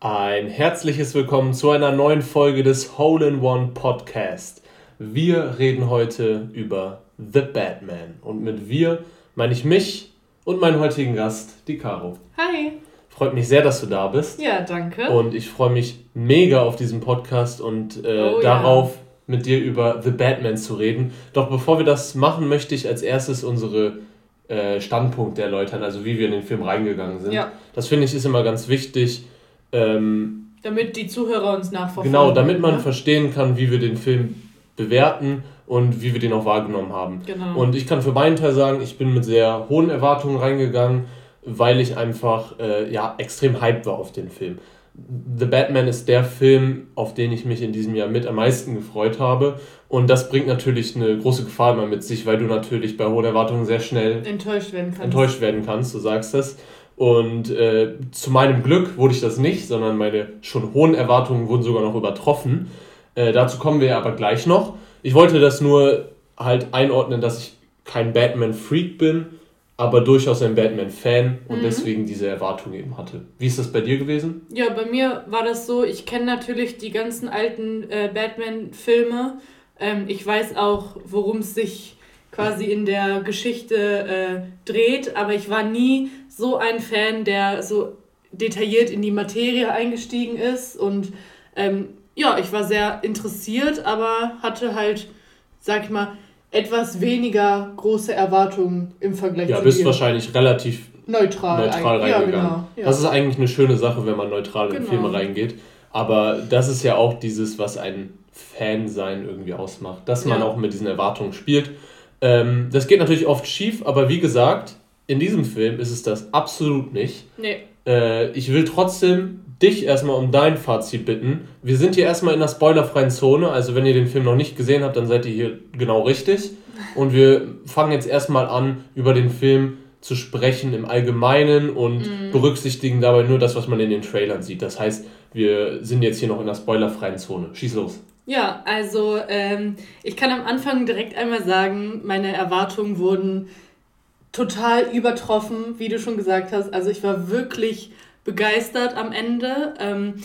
Ein herzliches Willkommen zu einer neuen Folge des Hole in One Podcast. Wir reden heute über The Batman. Und mit wir meine ich mich und meinen heutigen Gast, die Caro. Hi. Freut mich sehr, dass du da bist. Ja, danke. Und ich freue mich mega auf diesen Podcast und äh, oh, darauf, ja. mit dir über The Batman zu reden. Doch bevor wir das machen, möchte ich als erstes unsere äh, Standpunkte erläutern, also wie wir in den Film reingegangen sind. Ja. Das finde ich ist immer ganz wichtig ähm, damit die Zuhörer uns nachverfolgen. Genau, damit man ne? verstehen kann, wie wir den Film bewerten und wie wir den auch wahrgenommen haben. Genau. Und ich kann für meinen Teil sagen, ich bin mit sehr hohen Erwartungen reingegangen, weil ich einfach äh, ja, extrem hyped war auf den Film. The Batman ist der Film, auf den ich mich in diesem Jahr mit am meisten gefreut habe. Und das bringt natürlich eine große Gefahr immer mit sich, weil du natürlich bei hohen Erwartungen sehr schnell enttäuscht werden kannst. Enttäuscht werden kannst, du sagst das. Und äh, zu meinem Glück wurde ich das nicht, sondern meine schon hohen Erwartungen wurden sogar noch übertroffen. Äh, dazu kommen wir aber gleich noch. Ich wollte das nur halt einordnen, dass ich kein Batman-Freak bin, aber durchaus ein Batman-Fan und mhm. deswegen diese Erwartung eben hatte. Wie ist das bei dir gewesen? Ja, bei mir war das so, ich kenne natürlich die ganzen alten äh, Batman-Filme. Ähm, ich weiß auch, worum es sich quasi in der Geschichte äh, dreht, aber ich war nie so ein Fan, der so detailliert in die Materie eingestiegen ist und ähm, ja, ich war sehr interessiert, aber hatte halt, sag ich mal, etwas weniger große Erwartungen im Vergleich ja, zu Ja, bist wahrscheinlich relativ neutral, neutral reingegangen. Ja, genau, ja. Das ist eigentlich eine schöne Sache, wenn man neutral genau. in Filme reingeht. Aber das ist ja auch dieses, was ein Fan-Sein irgendwie ausmacht, dass man auch mit diesen Erwartungen spielt. Ähm, das geht natürlich oft schief, aber wie gesagt, in diesem Film ist es das absolut nicht. Nee. Äh, ich will trotzdem dich erstmal um dein Fazit bitten. Wir sind hier erstmal in der spoilerfreien Zone, also wenn ihr den Film noch nicht gesehen habt, dann seid ihr hier genau richtig. Und wir fangen jetzt erstmal an, über den Film zu sprechen im Allgemeinen und mhm. berücksichtigen dabei nur das, was man in den Trailern sieht. Das heißt, wir sind jetzt hier noch in der spoilerfreien Zone. Schieß los. Ja, also ähm, ich kann am Anfang direkt einmal sagen, meine Erwartungen wurden total übertroffen, wie du schon gesagt hast. Also ich war wirklich begeistert am Ende. Ähm,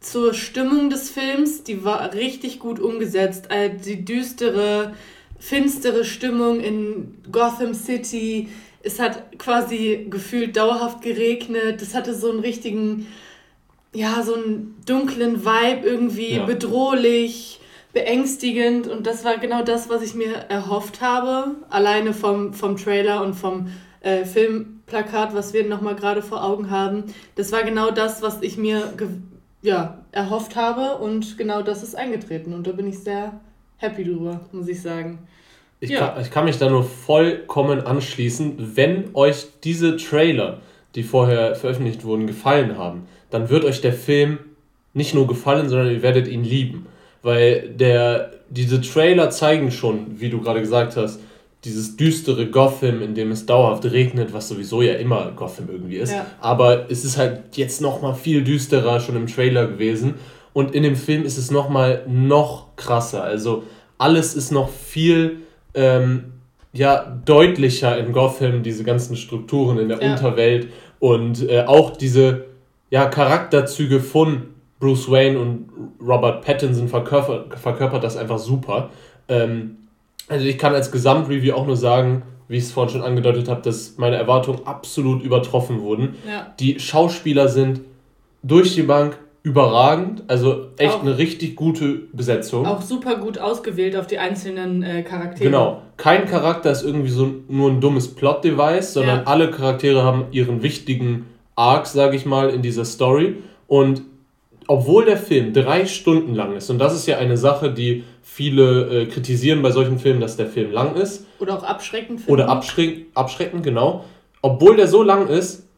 zur Stimmung des Films, die war richtig gut umgesetzt. Äh, die düstere, finstere Stimmung in Gotham City. Es hat quasi gefühlt dauerhaft geregnet. Es hatte so einen richtigen, ja, so einen dunklen Vibe irgendwie, ja. bedrohlich beängstigend und das war genau das, was ich mir erhofft habe, alleine vom, vom Trailer und vom äh, Filmplakat, was wir nochmal gerade vor Augen haben. Das war genau das, was ich mir ja, erhofft habe und genau das ist eingetreten und da bin ich sehr happy drüber, muss ich sagen. Ich, ja. kann, ich kann mich da nur vollkommen anschließen, wenn euch diese Trailer, die vorher veröffentlicht wurden, gefallen haben, dann wird euch der Film nicht nur gefallen, sondern ihr werdet ihn lieben weil der, diese Trailer zeigen schon, wie du gerade gesagt hast, dieses düstere Gotham, in dem es dauerhaft regnet, was sowieso ja immer Gotham irgendwie ist. Ja. Aber es ist halt jetzt nochmal viel düsterer schon im Trailer gewesen. Und in dem Film ist es nochmal noch krasser. Also alles ist noch viel ähm, ja, deutlicher in Gotham, diese ganzen Strukturen in der ja. Unterwelt und äh, auch diese ja, Charakterzüge von Bruce Wayne und Robert Pattinson verkörpert, verkörpert das einfach super. Ähm, also ich kann als Gesamtreview auch nur sagen, wie ich es vorhin schon angedeutet habe, dass meine Erwartungen absolut übertroffen wurden. Ja. Die Schauspieler sind durch die Bank überragend, also echt auch, eine richtig gute Besetzung. Auch super gut ausgewählt auf die einzelnen äh, Charaktere. Genau, kein Charakter ist irgendwie so nur ein dummes Plot-Device, sondern ja. alle Charaktere haben ihren wichtigen Arc, sage ich mal, in dieser Story und obwohl der Film drei Stunden lang ist, und das ist ja eine Sache, die viele äh, kritisieren bei solchen Filmen, dass der Film lang ist. Oder auch abschreckend finden. Oder abschreck, abschreckend, genau. Obwohl der so lang ist,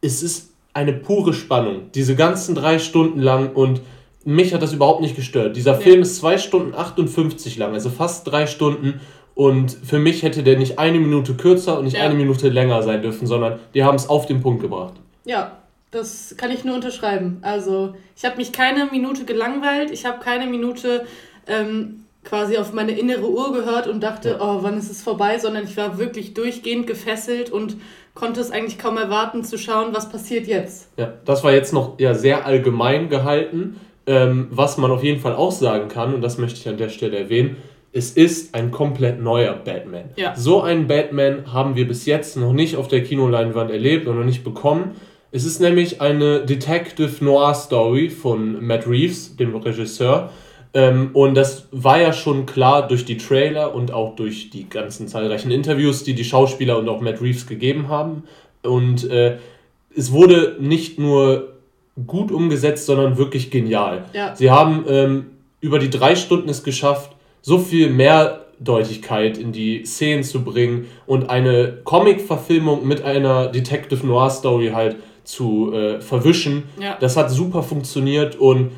ist es eine pure Spannung. Diese ganzen drei Stunden lang und mich hat das überhaupt nicht gestört. Dieser nee. Film ist zwei Stunden 58 lang, also fast drei Stunden. Und für mich hätte der nicht eine Minute kürzer und nicht ja. eine Minute länger sein dürfen, sondern die haben es auf den Punkt gebracht. Ja, das kann ich nur unterschreiben. Also ich habe mich keine Minute gelangweilt, ich habe keine Minute ähm, quasi auf meine innere Uhr gehört und dachte, ja. oh, wann ist es vorbei, sondern ich war wirklich durchgehend gefesselt und konnte es eigentlich kaum erwarten zu schauen, was passiert jetzt. Ja, das war jetzt noch ja, sehr allgemein gehalten. Ähm, was man auf jeden Fall auch sagen kann, und das möchte ich an der Stelle erwähnen, es ist ein komplett neuer Batman. Ja. So einen Batman haben wir bis jetzt noch nicht auf der Kinoleinwand erlebt und noch nicht bekommen. Es ist nämlich eine Detective Noir Story von Matt Reeves, dem Regisseur. Ähm, und das war ja schon klar durch die Trailer und auch durch die ganzen zahlreichen Interviews, die die Schauspieler und auch Matt Reeves gegeben haben. Und äh, es wurde nicht nur gut umgesetzt, sondern wirklich genial. Ja. Sie haben ähm, über die drei Stunden es geschafft, so viel Mehrdeutigkeit in die Szenen zu bringen und eine Comic-Verfilmung mit einer Detective Noir Story halt zu äh, verwischen. Ja. Das hat super funktioniert und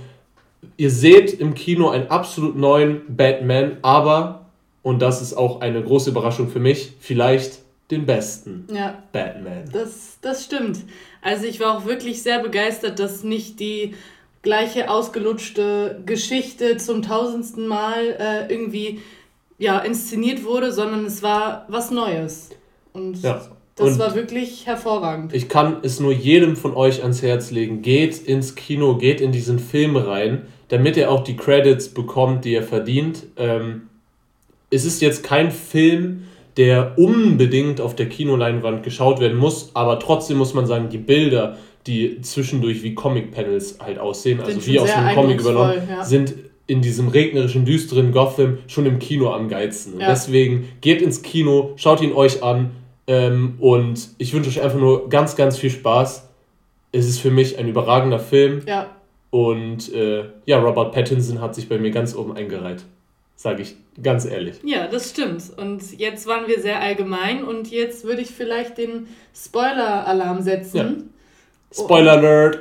ihr seht im Kino einen absolut neuen Batman, aber, und das ist auch eine große Überraschung für mich, vielleicht den besten ja, Batman. Das, das stimmt. Also ich war auch wirklich sehr begeistert, dass nicht die gleiche ausgelutschte Geschichte zum tausendsten Mal äh, irgendwie ja, inszeniert wurde, sondern es war was Neues. Und ja. das und war wirklich hervorragend. Ich kann es nur jedem von euch ans Herz legen. Geht ins Kino, geht in diesen Film rein, damit er auch die Credits bekommt, die er verdient. Ähm, es ist jetzt kein Film, der unbedingt auf der Kinoleinwand geschaut werden muss, aber trotzdem muss man sagen, die Bilder, die zwischendurch wie Comic-Panels halt aussehen, sind also wie aus einem Comic übernommen, ja. sind in diesem regnerischen, düsteren Gotham schon im Kino am geilsten. Ja. deswegen geht ins Kino, schaut ihn euch an ähm, und ich wünsche euch einfach nur ganz, ganz viel Spaß. Es ist für mich ein überragender Film. Ja. Und äh, ja, Robert Pattinson hat sich bei mir ganz oben eingereiht. Sage ich ganz ehrlich. Ja, das stimmt. Und jetzt waren wir sehr allgemein und jetzt würde ich vielleicht den Spoiler-Alarm setzen. Ja. Spoiler Alert!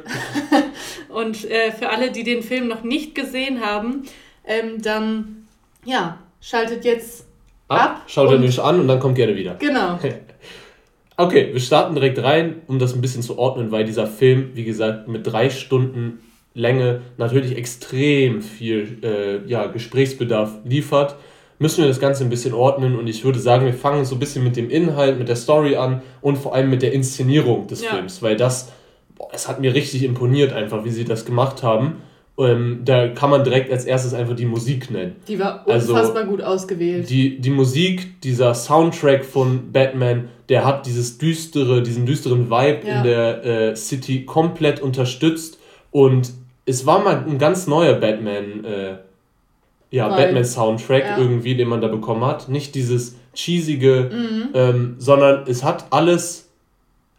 und äh, für alle, die den Film noch nicht gesehen haben, ähm, dann ja, schaltet jetzt ab. ab schaut er nicht an und dann kommt gerne wieder. Genau. okay, wir starten direkt rein, um das ein bisschen zu ordnen, weil dieser Film, wie gesagt, mit drei Stunden Länge natürlich extrem viel äh, ja, Gesprächsbedarf liefert, müssen wir das Ganze ein bisschen ordnen und ich würde sagen, wir fangen so ein bisschen mit dem Inhalt, mit der Story an und vor allem mit der Inszenierung des ja. Films, weil das boah, es hat mir richtig imponiert einfach, wie sie das gemacht haben. Ähm, da kann man direkt als erstes einfach die Musik nennen. Die war also unfassbar also, gut ausgewählt. Die, die Musik, dieser Soundtrack von Batman, der hat dieses düstere, diesen düsteren Vibe ja. in der äh, City komplett unterstützt. Und es war mal ein ganz neuer Batman, äh, ja, Batman-Soundtrack ja. irgendwie, den man da bekommen hat. Nicht dieses cheesige, mhm. ähm, sondern es hat alles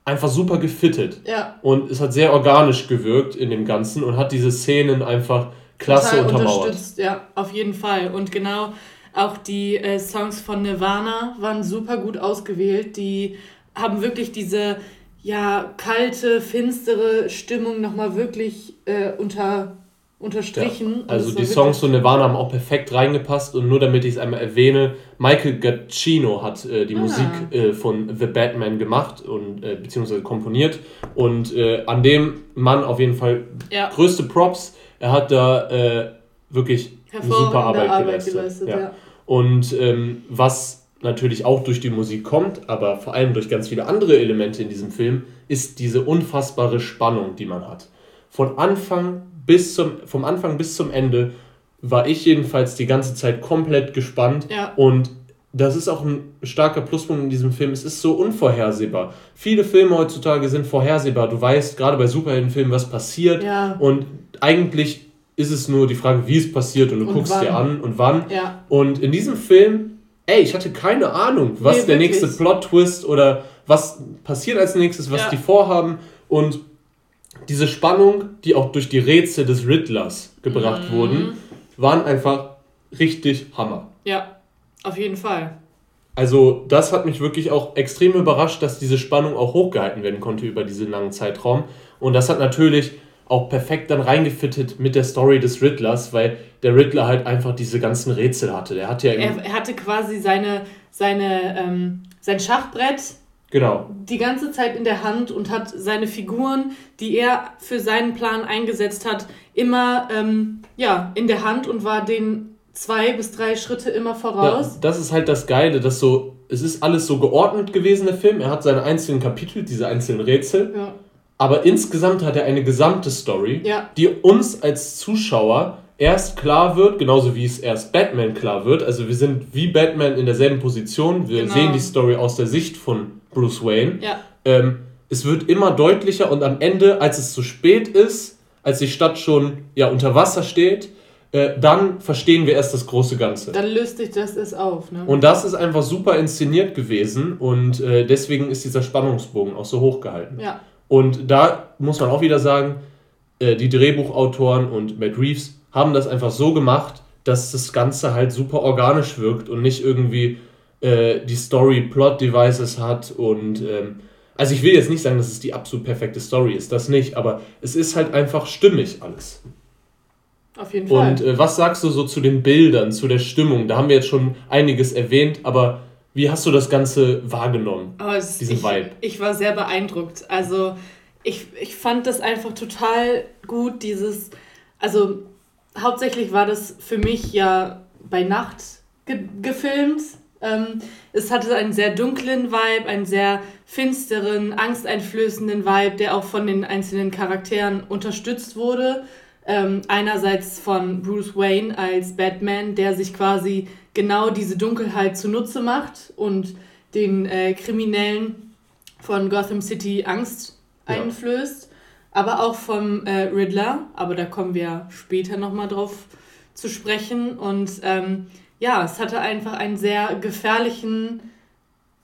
einfach super gefittet. Ja. Und es hat sehr organisch gewirkt in dem Ganzen und hat diese Szenen einfach klasse Total untermauert. Unterstützt, ja, auf jeden Fall. Und genau auch die äh, Songs von Nirvana waren super gut ausgewählt. Die haben wirklich diese ja, kalte, finstere Stimmung nochmal wirklich äh, unter unterstrichen. Ja, also die Songs von Nirvana haben auch perfekt reingepasst und nur damit ich es einmal erwähne, Michael Giacchino hat äh, die ah. Musik äh, von The Batman gemacht und äh, beziehungsweise komponiert und äh, an dem Mann auf jeden Fall ja. größte Props. Er hat da äh, wirklich eine super Arbeit, Arbeit geleistet. geleistet ja. Und ähm, was natürlich auch durch die Musik kommt, aber vor allem durch ganz viele andere Elemente in diesem Film, ist diese unfassbare Spannung, die man hat. Von Anfang bis zum, vom Anfang bis zum Ende war ich jedenfalls die ganze Zeit komplett gespannt. Ja. Und das ist auch ein starker Pluspunkt in diesem Film. Es ist so unvorhersehbar. Viele Filme heutzutage sind vorhersehbar. Du weißt gerade bei Superheldenfilmen, was passiert. Ja. Und eigentlich ist es nur die Frage, wie es passiert und du und guckst wann. dir an und wann. Ja. Und in diesem Film, ey, ich hatte keine Ahnung, was nee, der nächste Plot-Twist oder was passiert als nächstes, was ja. die vorhaben. Und diese Spannung, die auch durch die Rätsel des Riddlers gebracht mhm. wurden, waren einfach richtig Hammer. Ja, auf jeden Fall. Also das hat mich wirklich auch extrem überrascht, dass diese Spannung auch hochgehalten werden konnte über diesen langen Zeitraum. Und das hat natürlich auch perfekt dann reingefittet mit der Story des Riddlers, weil der Riddler halt einfach diese ganzen Rätsel hatte. Der hatte ja er, er hatte quasi seine, seine, ähm, sein Schachbrett Genau. Die ganze Zeit in der Hand und hat seine Figuren, die er für seinen Plan eingesetzt hat, immer ähm, ja, in der Hand und war den zwei bis drei Schritte immer voraus. Ja, das ist halt das Geile, dass so, es ist alles so geordnet gewesen, der Film. Er hat seine einzelnen Kapitel, diese einzelnen Rätsel. Ja. Aber insgesamt hat er eine gesamte Story, ja. die uns als Zuschauer erst klar wird, genauso wie es erst Batman klar wird. Also wir sind wie Batman in derselben Position. Wir genau. sehen die Story aus der Sicht von Bruce Wayne. Ja. Ähm, es wird immer deutlicher und am Ende, als es zu spät ist, als die Stadt schon ja, unter Wasser steht, äh, dann verstehen wir erst das große Ganze. Dann löst sich das erst auf. Ne? Und das ist einfach super inszeniert gewesen und äh, deswegen ist dieser Spannungsbogen auch so hoch gehalten. Ja. Und da muss man auch wieder sagen, äh, die Drehbuchautoren und Matt Reeves haben das einfach so gemacht, dass das Ganze halt super organisch wirkt und nicht irgendwie äh, die Story Plot Devices hat und ähm, also ich will jetzt nicht sagen, dass es die absolut perfekte Story ist, das nicht, aber es ist halt einfach stimmig alles. Auf jeden Fall. Und äh, was sagst du so zu den Bildern, zu der Stimmung? Da haben wir jetzt schon einiges erwähnt, aber wie hast du das Ganze wahrgenommen? Oh, diesen ich, Vibe? Ich war sehr beeindruckt. Also ich, ich fand das einfach total gut, dieses, also hauptsächlich war das für mich ja bei Nacht ge gefilmt. Ähm, es hatte einen sehr dunklen Vibe, einen sehr finsteren, angsteinflößenden Vibe, der auch von den einzelnen Charakteren unterstützt wurde. Ähm, einerseits von Bruce Wayne als Batman, der sich quasi genau diese Dunkelheit zunutze macht und den äh, Kriminellen von Gotham City Angst ja. einflößt aber auch vom äh, Riddler, aber da kommen wir später nochmal drauf zu sprechen. Und ähm, ja, es hatte einfach einen sehr gefährlichen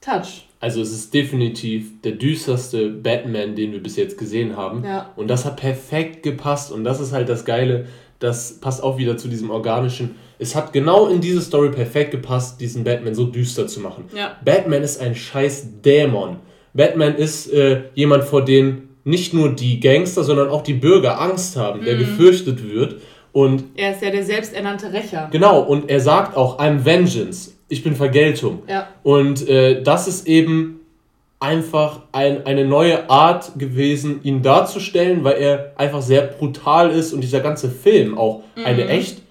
Touch. Also es ist definitiv der düsterste Batman, den wir bis jetzt gesehen haben. Ja. Und das hat perfekt gepasst. Und das ist halt das Geile. Das passt auch wieder zu diesem organischen. Es hat genau in diese Story perfekt gepasst, diesen Batman so düster zu machen. Ja. Batman ist ein scheiß Dämon. Batman ist äh, jemand, vor dem nicht nur die Gangster, sondern auch die Bürger Angst haben, der mhm. gefürchtet wird. Und er ist ja der selbsternannte Rächer. Genau, und er sagt auch, I'm Vengeance, ich bin Vergeltung. Ja. Und äh, das ist eben einfach ein, eine neue Art gewesen, ihn darzustellen, weil er einfach sehr brutal ist und dieser ganze Film auch mhm. eine echt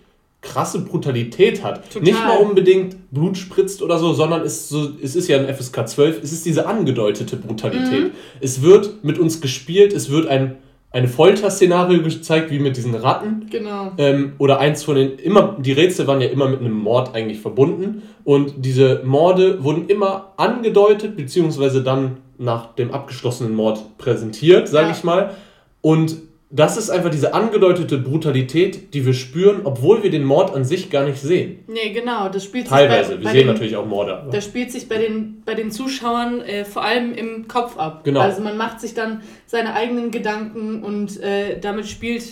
krasse Brutalität hat. Total. Nicht mal unbedingt Blut spritzt oder so, sondern ist so, es ist ja ein FSK 12, es ist diese angedeutete Brutalität. Mhm. Es wird mit uns gespielt, es wird ein eine Folterszenario gezeigt, wie mit diesen Ratten. Genau. Ähm, oder eins von den, immer, die Rätsel waren ja immer mit einem Mord eigentlich verbunden. Und diese Morde wurden immer angedeutet, beziehungsweise dann nach dem abgeschlossenen Mord präsentiert, sage ja. ich mal. Und das ist einfach diese angedeutete Brutalität, die wir spüren, obwohl wir den Mord an sich gar nicht sehen. Nee, genau. Das spielt Teilweise, bei, wir bei sehen den, natürlich auch Morde. Das spielt sich bei den, bei den Zuschauern äh, vor allem im Kopf ab. Genau. Also man macht sich dann seine eigenen Gedanken und äh, damit spielt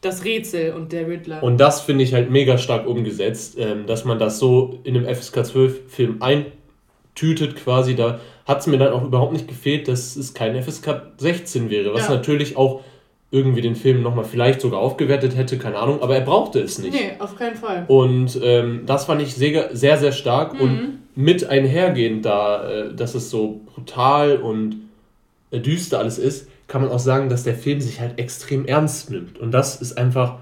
das Rätsel und der Riddler. Und das finde ich halt mega stark umgesetzt, ähm, dass man das so in einem FSK 12 Film eintütet quasi. Da hat es mir dann auch überhaupt nicht gefehlt, dass es kein FSK 16 wäre, was ja. natürlich auch irgendwie den Film nochmal vielleicht sogar aufgewertet hätte, keine Ahnung, aber er brauchte es nicht. Nee, auf keinen Fall. Und ähm, das fand ich sehr, sehr, sehr stark mhm. und mit einhergehend da, äh, dass es so brutal und äh, düster alles ist, kann man auch sagen, dass der Film sich halt extrem ernst nimmt. Und das ist einfach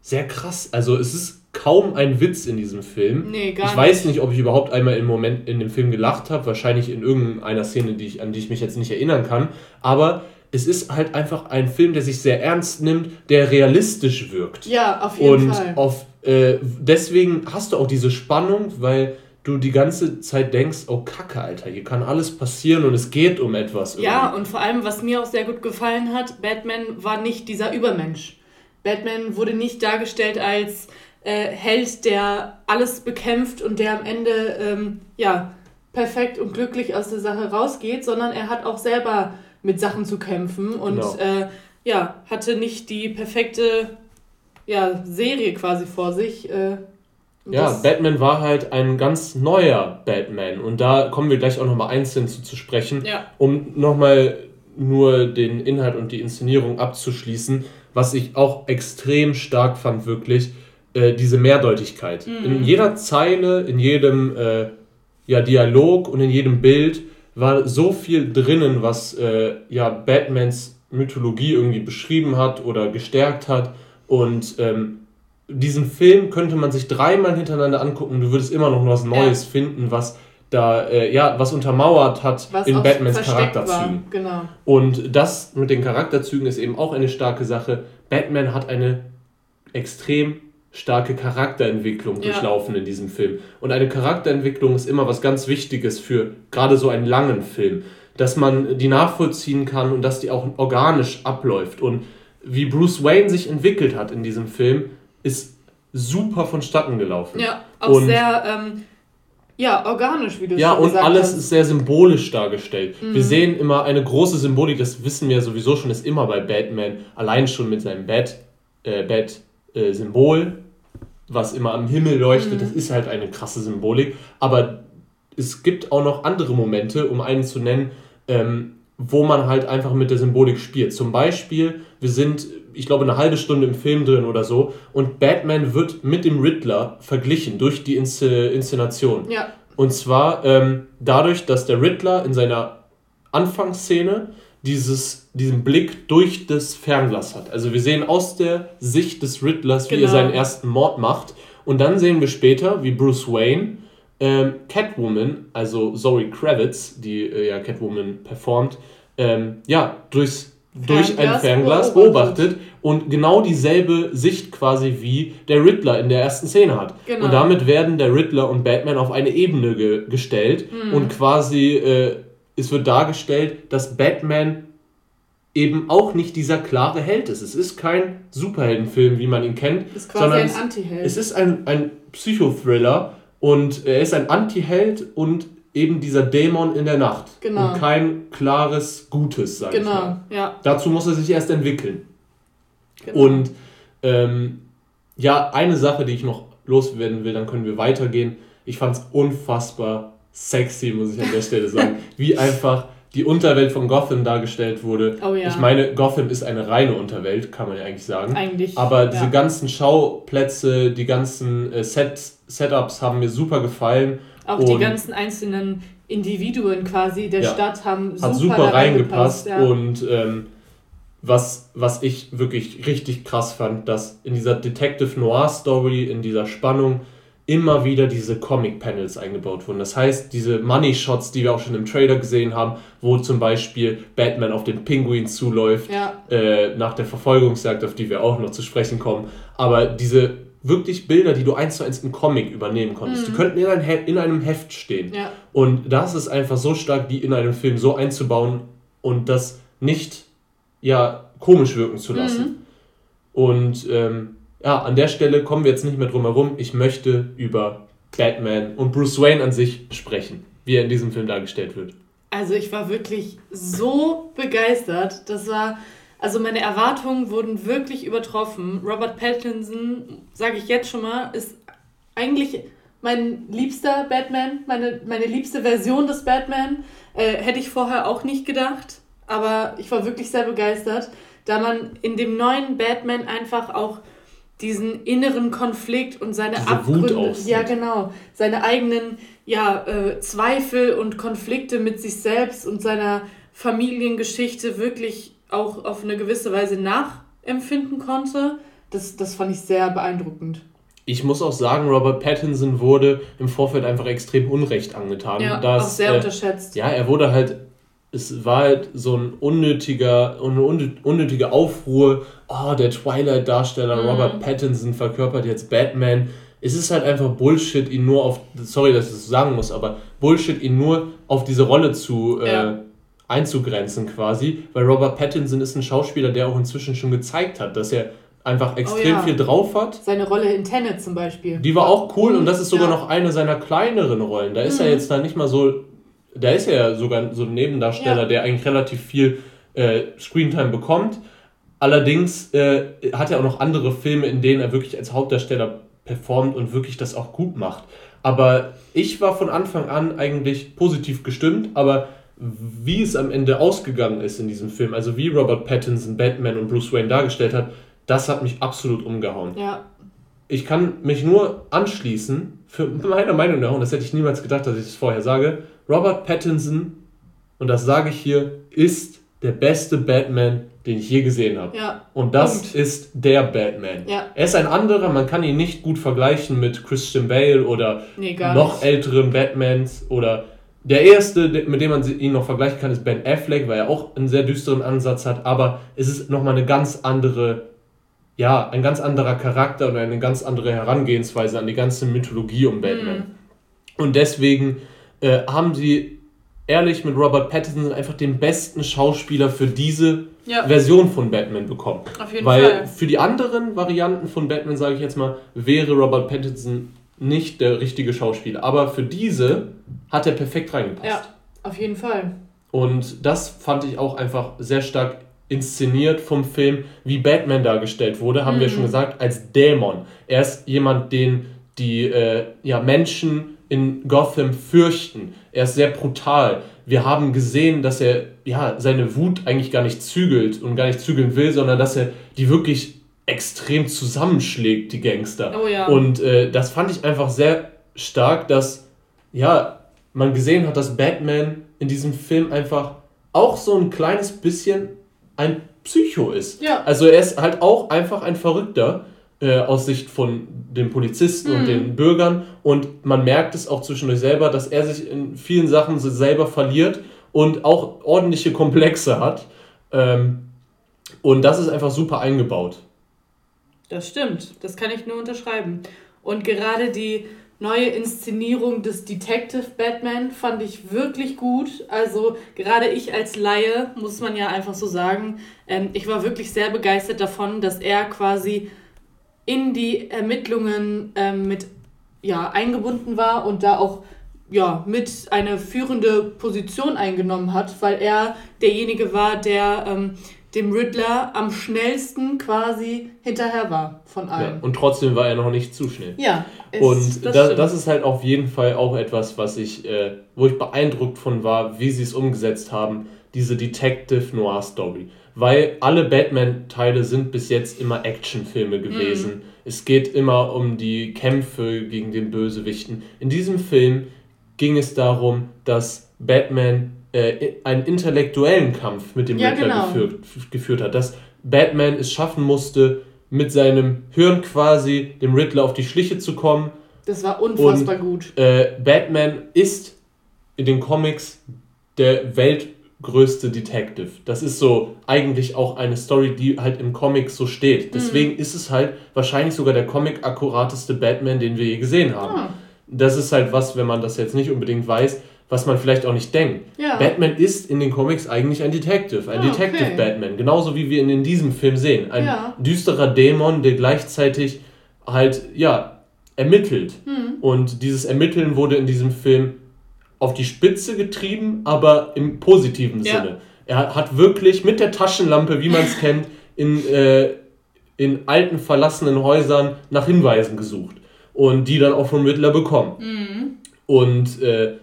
sehr krass. Also es ist kaum ein Witz in diesem Film. Nee, gar ich weiß nicht, ob ich überhaupt einmal im Moment in dem Film gelacht habe, wahrscheinlich in irgendeiner Szene, die ich, an die ich mich jetzt nicht erinnern kann. Aber es ist halt einfach ein Film, der sich sehr ernst nimmt, der realistisch wirkt. Ja, auf jeden und Fall. Und auf, äh, deswegen hast du auch diese Spannung, weil du die ganze Zeit denkst, oh Kacke, Alter, hier kann alles passieren und es geht um etwas. Irgendwie. Ja, und vor allem, was mir auch sehr gut gefallen hat, Batman war nicht dieser Übermensch. Batman wurde nicht dargestellt als äh, Held, der alles bekämpft und der am Ende ähm, ja, perfekt und glücklich aus der Sache rausgeht, sondern er hat auch selber mit Sachen zu kämpfen und genau. äh, ja, hatte nicht die perfekte ja, Serie quasi vor sich. Äh, ja, Batman war halt ein ganz neuer Batman und da kommen wir gleich auch nochmal einzeln zu, zu sprechen, ja. um nochmal nur den Inhalt und die Inszenierung abzuschließen, was ich auch extrem stark fand, wirklich, äh, diese Mehrdeutigkeit. Mhm. In jeder Zeile, in jedem äh, ja, Dialog und in jedem Bild war so viel drinnen, was äh, ja Batmans Mythologie irgendwie beschrieben hat oder gestärkt hat. Und ähm, diesen Film könnte man sich dreimal hintereinander angucken, du würdest immer noch was Neues ja. finden, was da äh, ja was untermauert hat was in Batmans Charakterzügen. Genau. Und das mit den Charakterzügen ist eben auch eine starke Sache. Batman hat eine extrem starke Charakterentwicklung ja. durchlaufen in diesem Film. Und eine Charakterentwicklung ist immer was ganz Wichtiges für gerade so einen langen Film, dass man die nachvollziehen kann und dass die auch organisch abläuft. Und wie Bruce Wayne sich entwickelt hat in diesem Film, ist super vonstatten gelaufen. Ja, auch und sehr ähm, ja, organisch, wie du ja, schon gesagt hast. Ja, und alles ist sehr symbolisch dargestellt. Mhm. Wir sehen immer eine große Symbolik, das wissen wir sowieso schon, ist immer bei Batman, allein schon mit seinem Bat, äh, Bat äh, was immer am Himmel leuchtet, mhm. das ist halt eine krasse Symbolik. Aber es gibt auch noch andere Momente, um einen zu nennen, ähm, wo man halt einfach mit der Symbolik spielt. Zum Beispiel, wir sind, ich glaube, eine halbe Stunde im Film drin oder so und Batman wird mit dem Riddler verglichen durch die Inszenation. Ja. Und zwar ähm, dadurch, dass der Riddler in seiner Anfangsszene dieses, diesen Blick durch das Fernglas hat. Also wir sehen aus der Sicht des Riddlers, wie genau. er seinen ersten Mord macht. Und dann sehen wir später, wie Bruce Wayne ähm, Catwoman, also Zoe Kravitz, die äh, ja Catwoman performt, ähm, ja, durchs, durch ein Fernglas beobachtet und genau dieselbe Sicht quasi wie der Riddler in der ersten Szene hat. Genau. Und damit werden der Riddler und Batman auf eine Ebene ge gestellt mhm. und quasi äh, es wird dargestellt, dass Batman eben auch nicht dieser klare Held ist. Es ist kein Superheldenfilm, wie man ihn kennt, es ist quasi sondern ein Antiheld. Es ist ein, ein Psychothriller und er ist ein Antiheld und eben dieser Dämon in der Nacht. Genau. Und kein klares Gutes, sag genau. ich mal. Ja. Dazu muss er sich erst entwickeln. Genau. Und ähm, ja, eine Sache, die ich noch loswerden will, dann können wir weitergehen. Ich fand es unfassbar sexy, muss ich an der Stelle sagen. Wie einfach die Unterwelt von Gotham dargestellt wurde. Oh, ja. Ich meine, Gotham ist eine reine Unterwelt, kann man ja eigentlich sagen. Eigentlich. Aber diese ja. ganzen Schauplätze, die ganzen äh, Sets, Setups haben mir super gefallen. Auch und die ganzen einzelnen Individuen quasi der ja, Stadt haben super, hat super reingepasst. Und ähm, was, was ich wirklich richtig krass fand, dass in dieser Detective Noir Story, in dieser Spannung, immer wieder diese Comic-Panels eingebaut wurden. Das heißt, diese Money-Shots, die wir auch schon im Trailer gesehen haben, wo zum Beispiel Batman auf den Pinguin zuläuft, ja. äh, nach der Verfolgungsjagd, auf die wir auch noch zu sprechen kommen. Aber diese wirklich Bilder, die du eins zu eins im Comic übernehmen konntest, mhm. die könnten in, ein in einem Heft stehen. Ja. Und das ist einfach so stark, die in einem Film so einzubauen und das nicht ja komisch wirken zu lassen. Mhm. Und ähm, ja, an der Stelle kommen wir jetzt nicht mehr drum herum. Ich möchte über Batman und Bruce Wayne an sich sprechen, wie er in diesem Film dargestellt wird. Also ich war wirklich so begeistert. Das war, also meine Erwartungen wurden wirklich übertroffen. Robert Pattinson, sage ich jetzt schon mal, ist eigentlich mein liebster Batman, meine, meine liebste Version des Batman. Äh, hätte ich vorher auch nicht gedacht, aber ich war wirklich sehr begeistert, da man in dem neuen Batman einfach auch diesen inneren Konflikt und seine Diese Abgründe, ja genau, seine eigenen ja, äh, Zweifel und Konflikte mit sich selbst und seiner Familiengeschichte wirklich auch auf eine gewisse Weise nachempfinden konnte. Das, das fand ich sehr beeindruckend. Ich muss auch sagen, Robert Pattinson wurde im Vorfeld einfach extrem Unrecht angetan. Ja, dass, auch sehr äh, unterschätzt. Ja, er wurde halt es war halt so ein unnötiger, eine unnötige Aufruhr. Oh, der Twilight-Darsteller mhm. Robert Pattinson verkörpert jetzt Batman. Es ist halt einfach Bullshit, ihn nur auf, sorry, dass ich das sagen muss, aber Bullshit, ihn nur auf diese Rolle zu äh, ja. einzugrenzen quasi, weil Robert Pattinson ist ein Schauspieler, der auch inzwischen schon gezeigt hat, dass er einfach extrem oh ja. viel drauf hat. Seine Rolle in Tenet zum Beispiel. Die war auch cool und das ist sogar ja. noch eine seiner kleineren Rollen. Da ist mhm. er jetzt da nicht mal so da ist ja sogar so ein Nebendarsteller, ja. der eigentlich relativ viel äh, Screentime bekommt. Allerdings äh, hat er auch noch andere Filme, in denen er wirklich als Hauptdarsteller performt und wirklich das auch gut macht. Aber ich war von Anfang an eigentlich positiv gestimmt, aber wie es am Ende ausgegangen ist in diesem Film, also wie Robert Pattinson Batman und Bruce Wayne dargestellt hat, das hat mich absolut umgehauen. Ja. Ich kann mich nur anschließen, für meiner Meinung nach, und das hätte ich niemals gedacht, dass ich das vorher sage, Robert Pattinson, und das sage ich hier, ist der beste Batman, den ich je gesehen habe. Ja. Und das Punkt. ist der Batman. Ja. Er ist ein anderer, man kann ihn nicht gut vergleichen mit Christian Bale oder nee, noch nicht. älteren Batmans oder der erste, mit dem man ihn noch vergleichen kann, ist Ben Affleck, weil er auch einen sehr düsteren Ansatz hat, aber es ist nochmal eine ganz andere, ja, ein ganz anderer Charakter und eine ganz andere Herangehensweise an die ganze Mythologie um Batman. Mhm. Und deswegen äh, haben sie ehrlich mit Robert Pattinson einfach den besten Schauspieler für diese ja. Version von Batman bekommen. Auf jeden Weil Fall. für die anderen Varianten von Batman, sage ich jetzt mal, wäre Robert Pattinson nicht der richtige Schauspieler. Aber für diese hat er perfekt reingepasst. Ja, auf jeden Fall. Und das fand ich auch einfach sehr stark inszeniert vom Film, wie Batman dargestellt wurde, haben mhm. wir schon gesagt, als Dämon. Er ist jemand, den die äh, ja, Menschen in Gotham fürchten. Er ist sehr brutal. Wir haben gesehen, dass er ja seine Wut eigentlich gar nicht zügelt und gar nicht zügeln will, sondern dass er die wirklich extrem zusammenschlägt, die Gangster. Oh ja. Und äh, das fand ich einfach sehr stark, dass ja man gesehen hat, dass Batman in diesem Film einfach auch so ein kleines bisschen ein Psycho ist. Ja. Also er ist halt auch einfach ein Verrückter äh, aus Sicht von den Polizisten mhm. und den Bürgern. Und man merkt es auch zwischendurch selber, dass er sich in vielen Sachen so selber verliert und auch ordentliche Komplexe hat. Ähm, und das ist einfach super eingebaut. Das stimmt, das kann ich nur unterschreiben. Und gerade die neue Inszenierung des Detective Batman fand ich wirklich gut. Also gerade ich als Laie, muss man ja einfach so sagen, ähm, ich war wirklich sehr begeistert davon, dass er quasi in die Ermittlungen ähm, mit ja, eingebunden war und da auch ja, mit eine führende Position eingenommen hat, weil er derjenige war, der ähm, dem Riddler am schnellsten quasi hinterher war von allen. Ja, und trotzdem war er noch nicht zu schnell. Ja. und das, das, das, ist halt auf jeden Fall auch etwas, was ich, äh, wo ich beeindruckt von war, wie sie es umgesetzt haben, diese Detective Noir Story weil alle Batman-Teile sind bis jetzt immer Actionfilme gewesen. Mhm. Es geht immer um die Kämpfe gegen den Bösewichten. In diesem Film ging es darum, dass Batman äh, einen intellektuellen Kampf mit dem ja, Riddler genau. geführt, geführt hat. Dass Batman es schaffen musste, mit seinem Hirn quasi dem Riddler auf die Schliche zu kommen. Das war unfassbar Und, gut. Äh, Batman ist in den Comics der Welt größte Detective. Das ist so eigentlich auch eine Story, die halt im Comic so steht. Mhm. Deswegen mhm. ist es halt wahrscheinlich sogar der Comic-akkurateste Batman, den wir je gesehen haben. Ja. Das ist halt was, wenn man das jetzt nicht unbedingt weiß, was man vielleicht auch nicht denkt. Ja. Batman ist in den Comics eigentlich ein Detective, ein ah, Detective okay. Batman, genauso wie wir ihn in diesem Film sehen. Ein ja. düsterer Dämon, der gleichzeitig halt, ja, ermittelt. Mhm. Und dieses Ermitteln wurde in diesem Film auf die Spitze getrieben, aber im positiven ja. Sinne. Er hat wirklich mit der Taschenlampe, wie man es kennt, in, äh, in alten verlassenen Häusern nach Hinweisen gesucht und die dann auch vom Riddler bekommen. Mhm. Und äh,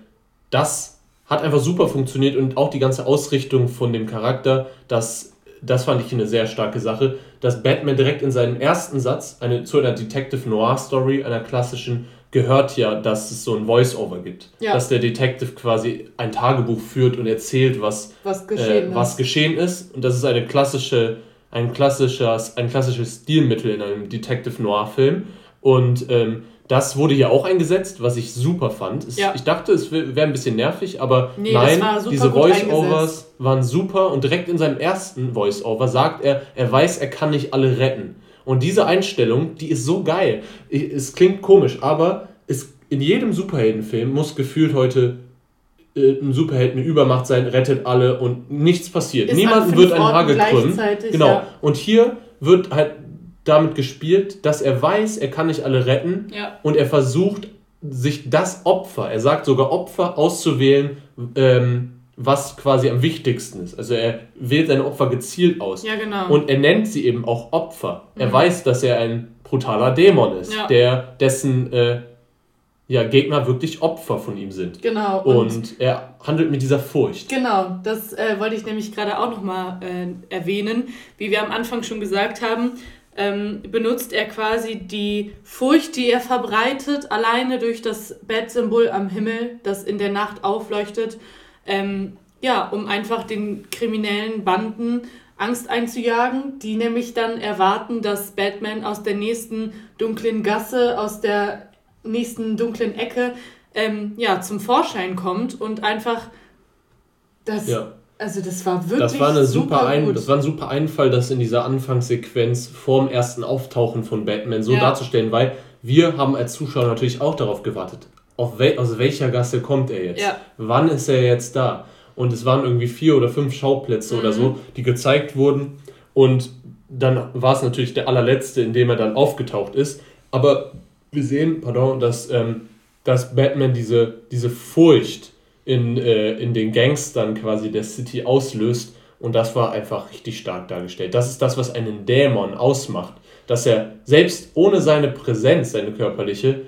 das hat einfach super funktioniert und auch die ganze Ausrichtung von dem Charakter, das, das fand ich eine sehr starke Sache, dass Batman direkt in seinem ersten Satz eine, zu einer Detective Noir Story, einer klassischen, gehört ja, dass es so ein Voice-Over gibt. Ja. Dass der Detective quasi ein Tagebuch führt und erzählt, was, was, geschehen, äh, was geschehen ist. Und das ist eine klassische, ein, klassisches, ein klassisches Stilmittel in einem Detective Noir-Film. Und ähm, das wurde hier auch eingesetzt, was ich super fand. Es, ja. Ich dachte, es wäre ein bisschen nervig, aber nee, nein, diese Voice-Overs waren super. Und direkt in seinem ersten Voice-Over sagt er, er weiß, er kann nicht alle retten. Und diese Einstellung, die ist so geil. Es klingt komisch, aber es, in jedem Superheldenfilm muss gefühlt heute äh, ein Superheld eine Übermacht sein, rettet alle und nichts passiert. Ist Niemandem wird ein Haar gekrümmt. Genau. Ja. Und hier wird halt damit gespielt, dass er weiß, er kann nicht alle retten ja. und er versucht, sich das Opfer, er sagt sogar Opfer auszuwählen, ähm, was quasi am wichtigsten ist. Also er wählt seine Opfer gezielt aus. Ja, genau. Und er nennt sie eben auch Opfer. Mhm. Er weiß, dass er ein brutaler Dämon ist, ja. der dessen äh, ja, Gegner wirklich Opfer von ihm sind. Genau. Und, und er handelt mit dieser Furcht. Genau, das äh, wollte ich nämlich gerade auch nochmal äh, erwähnen. Wie wir am Anfang schon gesagt haben, ähm, benutzt er quasi die Furcht, die er verbreitet, alleine durch das Bat-Symbol am Himmel, das in der Nacht aufleuchtet, ähm, ja, um einfach den kriminellen Banden Angst einzujagen, die nämlich dann erwarten, dass Batman aus der nächsten dunklen Gasse, aus der nächsten dunklen Ecke ähm, ja, zum Vorschein kommt und einfach das. Ja. Also das war wirklich das war eine super, ein, Das war ein super Einfall, das in dieser Anfangssequenz vorm ersten Auftauchen von Batman so ja. darzustellen, weil wir haben als Zuschauer natürlich auch darauf gewartet. Wel, aus welcher Gasse kommt er jetzt? Ja. Wann ist er jetzt da? Und es waren irgendwie vier oder fünf Schauplätze mhm. oder so, die gezeigt wurden. Und dann war es natürlich der allerletzte, in dem er dann aufgetaucht ist. Aber wir sehen, pardon, dass, ähm, dass Batman diese, diese Furcht in, äh, in den Gangstern quasi der City auslöst. Und das war einfach richtig stark dargestellt. Das ist das, was einen Dämon ausmacht. Dass er selbst ohne seine Präsenz, seine körperliche,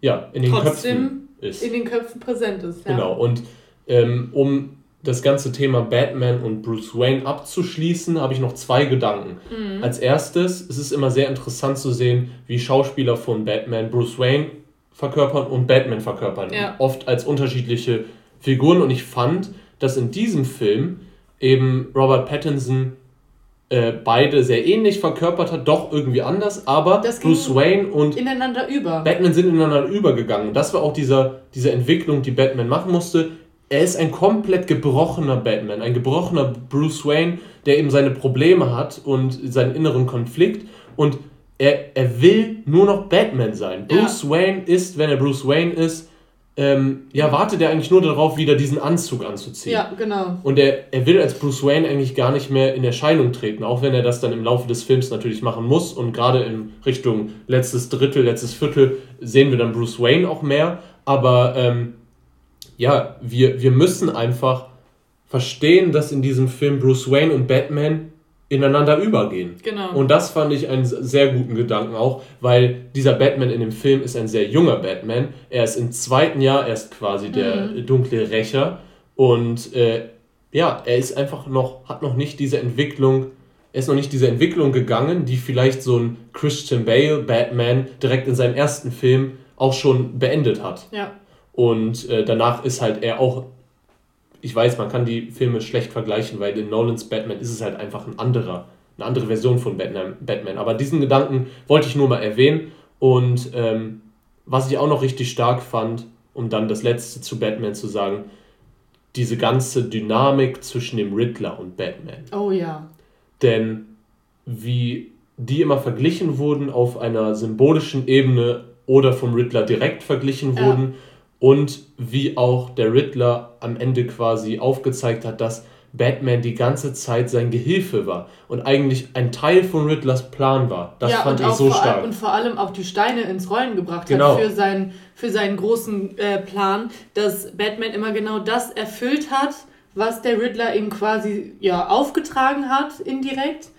ja, in den Trotzdem Köpfen ist. In den Köpfen präsent ist, ja. Genau. Und ähm, um das ganze Thema Batman und Bruce Wayne abzuschließen, habe ich noch zwei Gedanken. Mhm. Als erstes ist es immer sehr interessant zu sehen, wie Schauspieler von Batman Bruce Wayne verkörpern und Batman verkörpern. Ja. Oft als unterschiedliche Figuren und ich fand, dass in diesem Film eben Robert Pattinson äh, beide sehr ähnlich verkörpert hat, doch irgendwie anders, aber Bruce Wayne und ineinander über. Batman sind ineinander übergegangen. Das war auch dieser, diese Entwicklung, die Batman machen musste. Er ist ein komplett gebrochener Batman, ein gebrochener Bruce Wayne, der eben seine Probleme hat und seinen inneren Konflikt und er, er will nur noch Batman sein. Bruce ja. Wayne ist, wenn er Bruce Wayne ist, ähm, ja, wartet er eigentlich nur darauf, wieder diesen Anzug anzuziehen. Ja, genau. Und er, er will als Bruce Wayne eigentlich gar nicht mehr in Erscheinung treten, auch wenn er das dann im Laufe des Films natürlich machen muss. Und gerade in Richtung letztes Drittel, letztes Viertel sehen wir dann Bruce Wayne auch mehr. Aber ähm, ja, wir, wir müssen einfach verstehen, dass in diesem Film Bruce Wayne und Batman ineinander übergehen. Genau. Und das fand ich einen sehr guten Gedanken auch, weil dieser Batman in dem Film ist ein sehr junger Batman. Er ist im zweiten Jahr erst quasi der mhm. dunkle Rächer und äh, ja, er ist einfach noch, hat noch nicht diese Entwicklung, er ist noch nicht diese Entwicklung gegangen, die vielleicht so ein Christian Bale Batman direkt in seinem ersten Film auch schon beendet hat. Ja. Und äh, danach ist halt er auch ich weiß, man kann die Filme schlecht vergleichen, weil in Nolans Batman ist es halt einfach ein anderer, eine andere Version von Batman. Batman. Aber diesen Gedanken wollte ich nur mal erwähnen. Und ähm, was ich auch noch richtig stark fand, um dann das letzte zu Batman zu sagen, diese ganze Dynamik zwischen dem Riddler und Batman. Oh ja. Denn wie die immer verglichen wurden auf einer symbolischen Ebene oder vom Riddler direkt verglichen ja. Und wie auch der Riddler am Ende quasi aufgezeigt hat, dass Batman die ganze Zeit sein Gehilfe war und eigentlich ein Teil von Riddlers Plan war. Das ja, fand ich so stark. Allem, und vor allem auch die Steine ins Rollen gebracht genau. hat für, sein, für seinen großen äh, Plan, dass Batman immer genau das erfüllt hat, was der Riddler ihm quasi ja, aufgetragen hat, indirekt.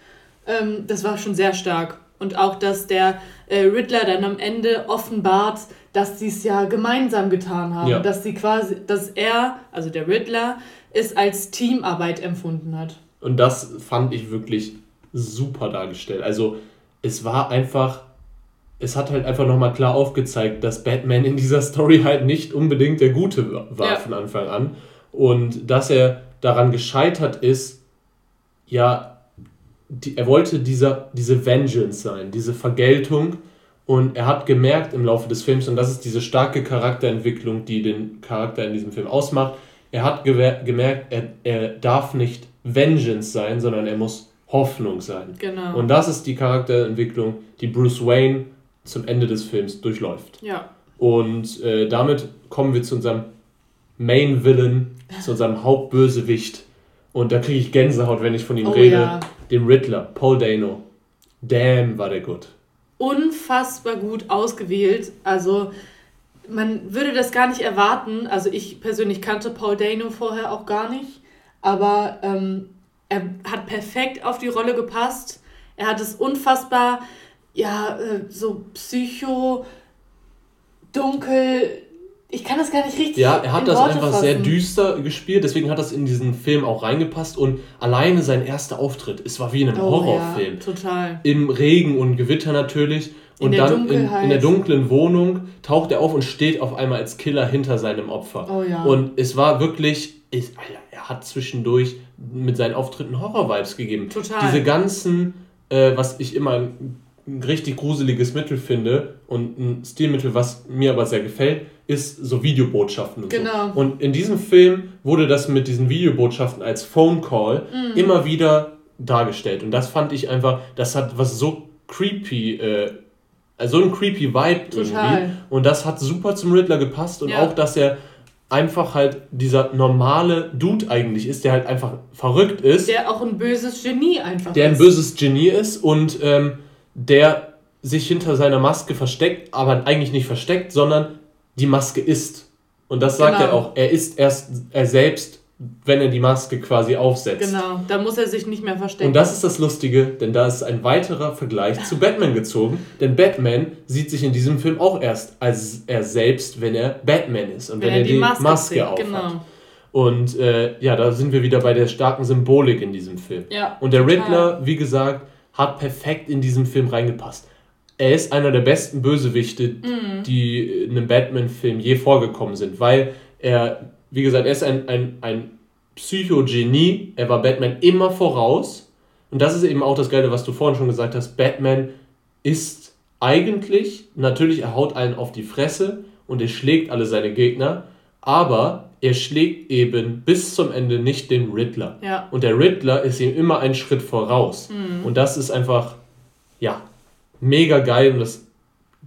Ähm, das war schon sehr stark. Und auch, dass der äh, Riddler dann am Ende offenbart, dass sie es ja gemeinsam getan haben. Ja. Dass sie quasi, dass er, also der Riddler, es als Teamarbeit empfunden hat. Und das fand ich wirklich super dargestellt. Also es war einfach, es hat halt einfach nochmal klar aufgezeigt, dass Batman in dieser Story halt nicht unbedingt der Gute war ja. von Anfang an. Und dass er daran gescheitert ist, ja, die, er wollte dieser, diese Vengeance sein, diese Vergeltung und er hat gemerkt im Laufe des Films, und das ist diese starke Charakterentwicklung, die den Charakter in diesem Film ausmacht, er hat gemerkt, er, er darf nicht Vengeance sein, sondern er muss Hoffnung sein. Genau. Und das ist die Charakterentwicklung, die Bruce Wayne zum Ende des Films durchläuft. Ja. Und äh, damit kommen wir zu unserem Main Villain, zu unserem Hauptbösewicht. Und da kriege ich Gänsehaut, wenn ich von ihm oh, rede. Ja. Dem Riddler, Paul Dano. Damn, war der gut unfassbar gut ausgewählt. Also man würde das gar nicht erwarten. Also ich persönlich kannte Paul Dano vorher auch gar nicht. Aber ähm, er hat perfekt auf die Rolle gepasst. Er hat es unfassbar, ja, äh, so psycho, dunkel, ich kann das gar nicht richtig. Ja, er hat das Worte einfach fassen. sehr düster gespielt, deswegen hat das in diesen Film auch reingepasst und alleine sein erster Auftritt, es war wie in einem oh, Horrorfilm. Ja, total. Im Regen und Gewitter natürlich. Und in dann in, in, der dunklen Wohnung taucht er auf und steht auf einmal als Killer hinter seinem Opfer. Oh, ja. Und es war wirklich Alter, er hat zwischendurch mit seinen Auftritten Horror-Vibes gegeben. Total. Diese ganzen, äh, was ich immer ein richtig gruseliges Mittel finde und ein Stilmittel, was mir aber sehr gefällt, ist so Videobotschaften und Genau. so. Und in diesem Film wurde das mit diesen Videobotschaften als Phone Call Mhm. immer wieder dargestellt. Und das fand ich einfach, das hat was so creepy, äh, so ein creepy Vibe Total. irgendwie. Und das hat super zum Riddler gepasst und Ja. auch, dass er einfach halt dieser normale Dude eigentlich ist, der halt einfach verrückt ist, der, Der auch ein böses Genie einfach ein ist. böses Genie ist und ähm, der sich hinter seiner Maske versteckt, aber eigentlich nicht versteckt, sondern die Maske ist. Und das sagt Genau. er auch. Er ist erst er selbst, wenn er die Maske quasi aufsetzt. Genau, da muss er sich nicht mehr verstecken. Und das ist das Lustige, denn da ist ein weiterer Vergleich zu Batman gezogen. Denn Batman sieht sich in diesem Film auch erst als er selbst, wenn er Batman ist und wenn, er die, Maske, trägt, aufhat. Genau. Und äh, ja, da sind wir wieder bei der starken Symbolik in diesem Film. Ja, Und der total. Riddler, wie gesagt, hat perfekt in diesen Film reingepasst. Er ist einer der besten Bösewichte, Mhm. die in einem Batman-Film je vorgekommen sind, weil er, wie gesagt, er ist ein, ein, ein Psychogenie. Er war Batman immer voraus. Und das ist eben auch das Geile, was du vorhin schon gesagt hast. Batman ist eigentlich, natürlich, er haut allen auf die Fresse und er schlägt alle seine Gegner, aber er schlägt eben bis zum Ende nicht den Riddler. Ja. Und der Riddler ist ihm immer einen Schritt voraus. Und das ist einfach, ja, mega geil und das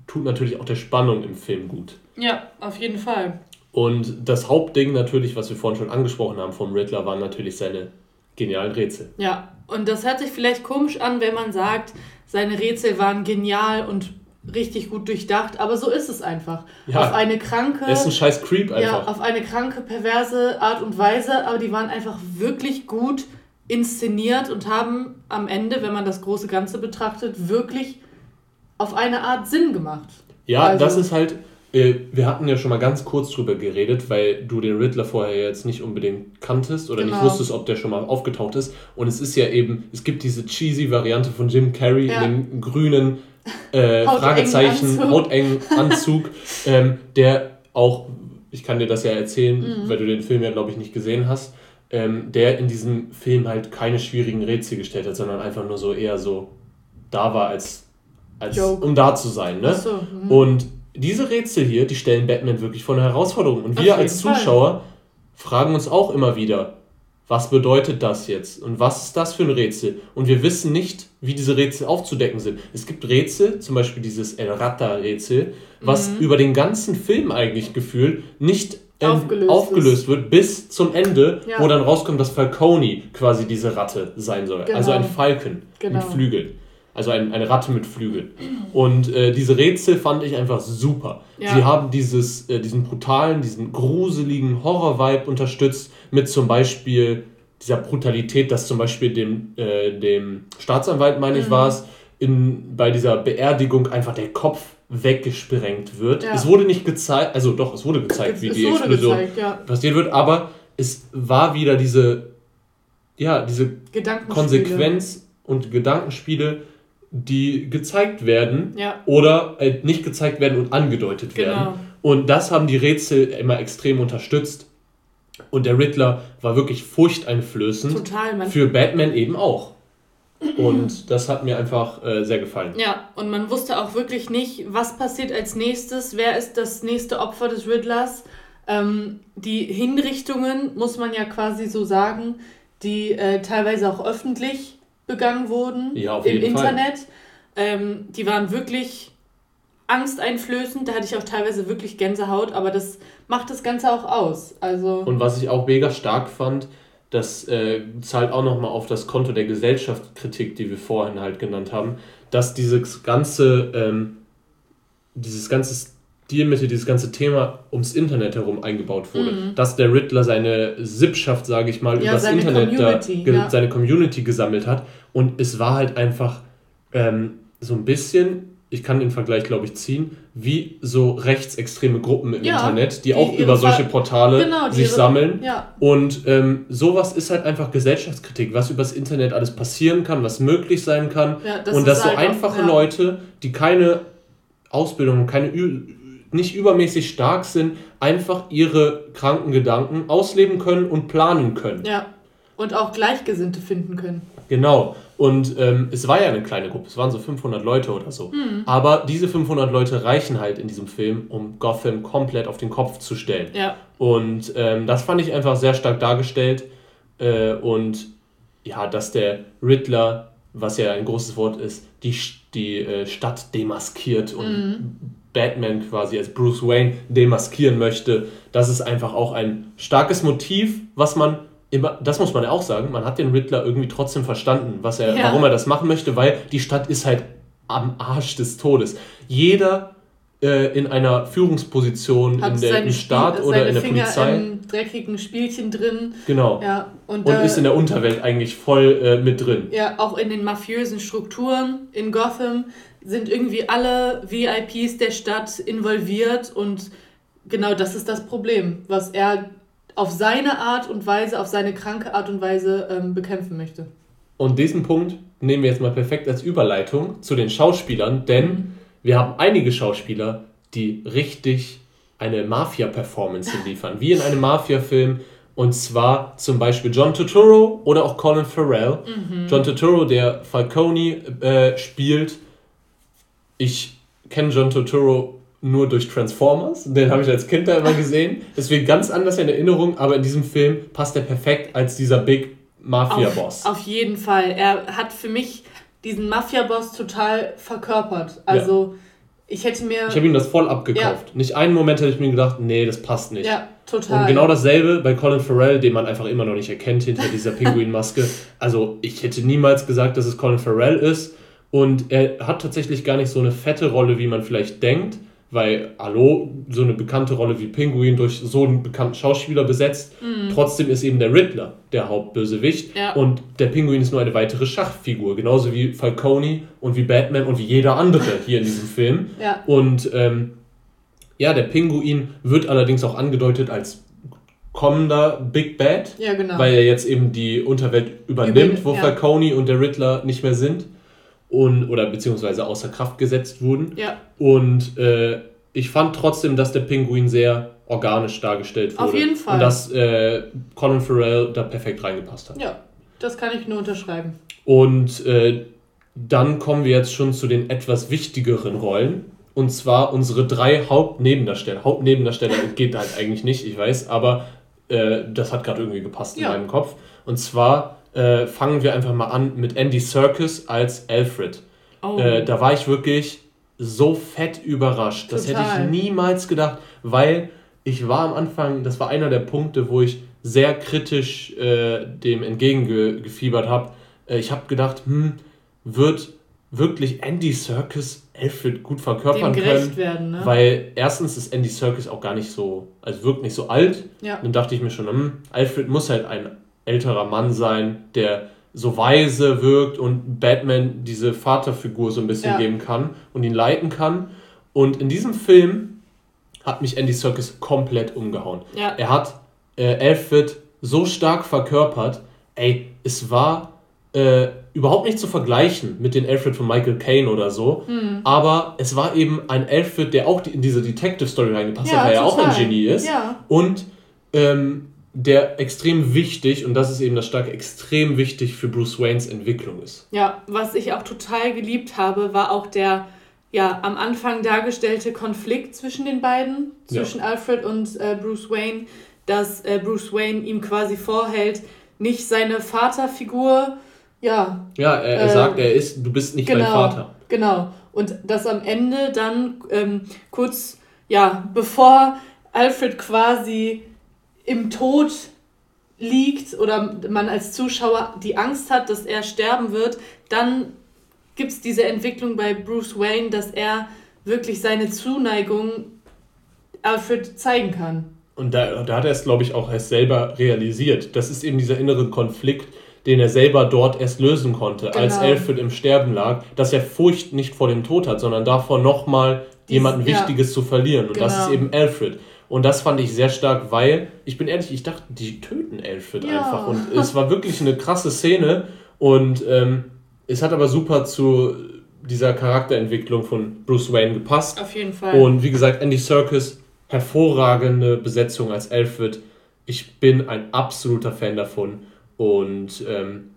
tut natürlich auch der Spannung im Film gut. Ja, auf jeden Fall. Und das Hauptding natürlich, was wir vorhin schon angesprochen haben vom Riddler, waren natürlich seine genialen Rätsel. Ja, und das hört sich vielleicht komisch an, wenn man sagt, seine Rätsel waren genial und richtig gut durchdacht, aber so ist es einfach. Ja. Auf eine kranke, ist ein scheiß Creep ja, einfach. auf eine kranke, perverse Art und Weise, aber die waren einfach wirklich gut inszeniert und haben am Ende, wenn man das große Ganze betrachtet, wirklich auf eine Art Sinn gemacht. Ja, Also- das ist halt, äh, wir hatten ja schon mal ganz kurz drüber geredet, weil du den Riddler vorher jetzt nicht unbedingt kanntest oder nicht Genau. wusstest, ob der schon mal aufgetaucht ist. Und es ist ja eben, es gibt diese cheesy Variante von Jim Carrey Ja. in dem grünen äh, Fragezeichen, Anzug. hautengen Anzug, ähm, der auch, ich kann dir das ja erzählen, Mhm. weil du den Film ja, glaube ich, nicht gesehen hast, ähm, der in diesem Film halt keine schwierigen Rätsel gestellt hat, sondern einfach nur so eher so da war, als, als Joke. um da zu sein. Ne? So, mhm. Und diese Rätsel hier, die stellen Batman wirklich vor eine Herausforderung. Und wir als Fall. Zuschauer fragen uns auch immer wieder, was bedeutet das jetzt? Und was ist das für ein Rätsel? Und wir wissen nicht, wie diese Rätsel aufzudecken sind. Es gibt Rätsel, zum Beispiel dieses El Rata-Rätsel, was Mhm. über den ganzen Film eigentlich gefühlt nicht ähm, Aufgelöst aufgelöst wird bis zum Ende, Ja. wo dann rauskommt, dass Falcone quasi diese Ratte sein soll. Genau. Also ein Falken Genau. mit Flügeln. Also ein, eine Ratte mit Flügeln. Und äh, diese Rätsel fand ich einfach super. Ja. Sie haben dieses, äh, diesen brutalen, diesen gruseligen Horror-Vibe unterstützt mit zum Beispiel dieser Brutalität, dass zum Beispiel dem, äh, dem Staatsanwalt, meine Mhm. ich, war es, in, bei dieser Beerdigung einfach der Kopf weggesprengt wird. Ja. Es wurde nicht gezeigt, also doch, es wurde gezeigt, wie es die Explosion gezeigt, ja. passiert wird, aber es war wieder diese, ja, diese. Konsequenz und Gedankenspiele, die gezeigt werden Ja, oder äh, nicht gezeigt werden und angedeutet werden. Genau. Und das haben die Rätsel immer extrem unterstützt. Und der Riddler war wirklich furchteinflößend. total. Man Für Batman eben auch. Und das hat mir einfach äh, sehr gefallen. Ja, und man wusste auch wirklich nicht, was passiert als nächstes, wer ist das nächste Opfer des Riddlers. Ähm, die Hinrichtungen, muss man ja quasi so sagen, die äh, teilweise auch öffentlich begangen wurden Ja, im. Internet, ähm, die waren wirklich angsteinflößend. Da hatte ich auch teilweise wirklich Gänsehaut, aber das macht das Ganze auch aus. Also, Und was ich auch mega stark fand, das äh, zahlt auch nochmal auf das Konto der Gesellschaftskritik, die wir vorhin halt genannt haben, dass dieses ganze, ähm, dieses ganze Stilmittel, dieses ganze Thema ums Internet herum eingebaut wurde. Dass der Riddler seine Sippschaft, sage ich mal, Mhm. Ja, übers seine Internet Community, da, ja. seine Community gesammelt hat. Und es war halt einfach ähm, so ein bisschen, ich kann den Vergleich, glaube ich, ziehen, wie so rechtsextreme Gruppen im Ja, Internet, die, die auch über solche Portale Genau, sich ihre- sammeln. ja, Und ähm, sowas ist halt einfach Gesellschaftskritik, was übers Internet alles passieren kann, was möglich sein kann. Ja, das und dass so einfach- einfache ja. Leute, die keine Ausbildung, keine Ü nicht übermäßig stark sind, einfach ihre kranken Gedanken ausleben können und planen können. Ja. Und auch Gleichgesinnte finden können. Genau. Und ähm, es war ja eine kleine Gruppe, es waren so 500 Leute oder so. Mhm. Aber diese 500 Leute reichen halt in diesem Film, um Gotham komplett auf den Kopf zu stellen. Ja. Und ähm, das fand ich einfach sehr stark dargestellt. Äh, und ja, dass der Riddler, was ja ein großes Wort ist, die, die äh, Stadt demaskiert und Mhm. Batman quasi als Bruce Wayne demaskieren möchte, das ist einfach auch ein starkes Motiv, was man immer, das muss man ja auch sagen, man hat den Riddler irgendwie trotzdem verstanden, was er, Ja. warum er das machen möchte, weil die Stadt ist halt am Arsch des Todes. Jeder äh, in einer Führungsposition Hat in der, im Staat Spiel- oder in der Finger Polizei. im dreckigen Spielchen drin. Genau. Ja. Und, Und ist in der Unterwelt eigentlich voll äh, mit drin. Ja, auch in den mafiösen Strukturen in Gotham sind irgendwie alle VIPs der Stadt involviert und genau das ist das Problem, was er auf seine Art und Weise, auf seine kranke Art und Weise ähm, bekämpfen möchte. Und diesen Punkt nehmen wir jetzt mal perfekt als Überleitung zu den Schauspielern, denn wir haben einige Schauspieler, die richtig eine Mafia-Performance liefern, wie in einem Mafia-Film. Und zwar zum Beispiel John Turturro oder auch Colin Farrell. John Turturro, der Falcone äh, spielt. Ich kenne John Turturro nur durch Transformers. Den habe ich als Kind da immer gesehen. Deswegen ganz anders in Erinnerung, aber in diesem Film passt er perfekt als dieser Big Mafia-Boss. Auf, auf jeden Fall. Er hat für mich diesen Mafia-Boss total verkörpert. Also ich hätte mir... Ich habe ihm das voll abgekauft. Nicht einen Moment hätte ich mir gedacht, nee, das passt nicht. ja, total. Und genau dasselbe bei Colin Farrell, den man einfach immer noch nicht erkennt hinter dieser Pinguinmaske. Also ich hätte niemals gesagt, dass es Colin Farrell ist. Und er hat tatsächlich gar nicht so eine fette Rolle, wie man vielleicht denkt. Weil, hallo, so eine bekannte Rolle wie Pinguin durch so einen bekannten Schauspieler besetzt. Trotzdem ist eben der Riddler der Hauptbösewicht. Mhm. Ja. Und der Pinguin ist nur eine weitere Schachfigur. Genauso wie Falcone und wie Batman und wie jeder andere hier in diesem Film. Ja. Und ähm, ja, der Pinguin wird allerdings auch angedeutet als kommender Big Bad, Ja, genau. weil er jetzt eben die Unterwelt übernimmt, Über- wo ja. Falcone und der Riddler nicht mehr sind und oder beziehungsweise außer Kraft gesetzt wurden. ja, Und äh, ich fand trotzdem, dass der Pinguin sehr organisch dargestellt wurde. Auf jeden Fall. Und dass äh, Colin Farrell da perfekt reingepasst hat. ja, das kann ich nur unterschreiben. Und äh, dann kommen wir jetzt schon zu den etwas wichtigeren Rollen. Und zwar unsere drei Hauptnebendarsteller. Hauptnebendarsteller geht halt eigentlich nicht, ich weiß, aber äh, das hat gerade irgendwie gepasst Ja. in meinem Kopf. Und zwar äh, fangen wir einfach mal an mit Andy Serkis als Alfred. Oh. Äh, da war ich wirklich so fett überrascht. Das hätte Total. ich niemals gedacht, weil ich war am Anfang, das war einer der Punkte, wo ich sehr kritisch äh, dem entgegengefiebert habe. Äh, ich habe gedacht, hm, wird wirklich Andy Serkis Alfred gut verkörpern können? werden, ne? Weil erstens ist Andy Serkis auch gar nicht so, also wirkt nicht so alt. ja. Dann dachte ich mir schon, hm, Alfred muss halt ein älterer Mann sein, der so weise wirkt und Batman diese Vaterfigur so ein bisschen Ja. geben kann und ihn leiten kann. Und in diesem Film hat mich Andy Serkis komplett umgehauen. Ja. Er hat äh, Alfred so stark verkörpert, ey, es war äh, überhaupt nicht zu vergleichen mit den Alfred von Michael Caine oder so, Hm. aber es war eben ein Alfred, der auch in diese Detective-Story reingepasst Ja, hat, weil er auch ein. Genie ist Ja. und ähm, der extrem wichtig, und das ist eben das Starke, extrem wichtig für Bruce Waynes Entwicklung ist. Ja, was ich auch total geliebt habe, war auch der ja am Anfang dargestellte Konflikt zwischen den beiden, Ja. zwischen Alfred und äh, Bruce Wayne, dass äh, Bruce Wayne ihm quasi vorhält, nicht seine Vaterfigur, ja, Ja, er, er Äh, sagt, er ist, du bist nicht dein genau. Vater. Genau. Und dass am Ende dann ähm, kurz, ja, bevor Alfred quasi im Tod liegt oder man als Zuschauer die Angst hat, dass er sterben wird, dann gibt es diese Entwicklung bei Bruce Wayne, dass er wirklich seine Zuneigung Alfred zeigen kann. Und da, da hat er es, glaube ich, auch erst selber realisiert. Das ist eben dieser innere Konflikt, den er selber dort erst lösen konnte, als Genau. Alfred im Sterben lag, dass er Furcht nicht vor dem Tod hat, sondern davor nochmal jemanden ja. Wichtiges zu verlieren. Und das Genau. ist eben Alfred. Und das fand ich sehr stark, weil, ich bin ehrlich, ich dachte, die töten Alfred Ja. einfach. Und es war wirklich eine krasse Szene. Und ähm, es hat aber super zu dieser Charakterentwicklung von Bruce Wayne gepasst. Auf jeden Fall. Und wie gesagt, Andy Serkis, hervorragende Besetzung als Alfred. Ich bin ein absoluter Fan davon. Und ähm,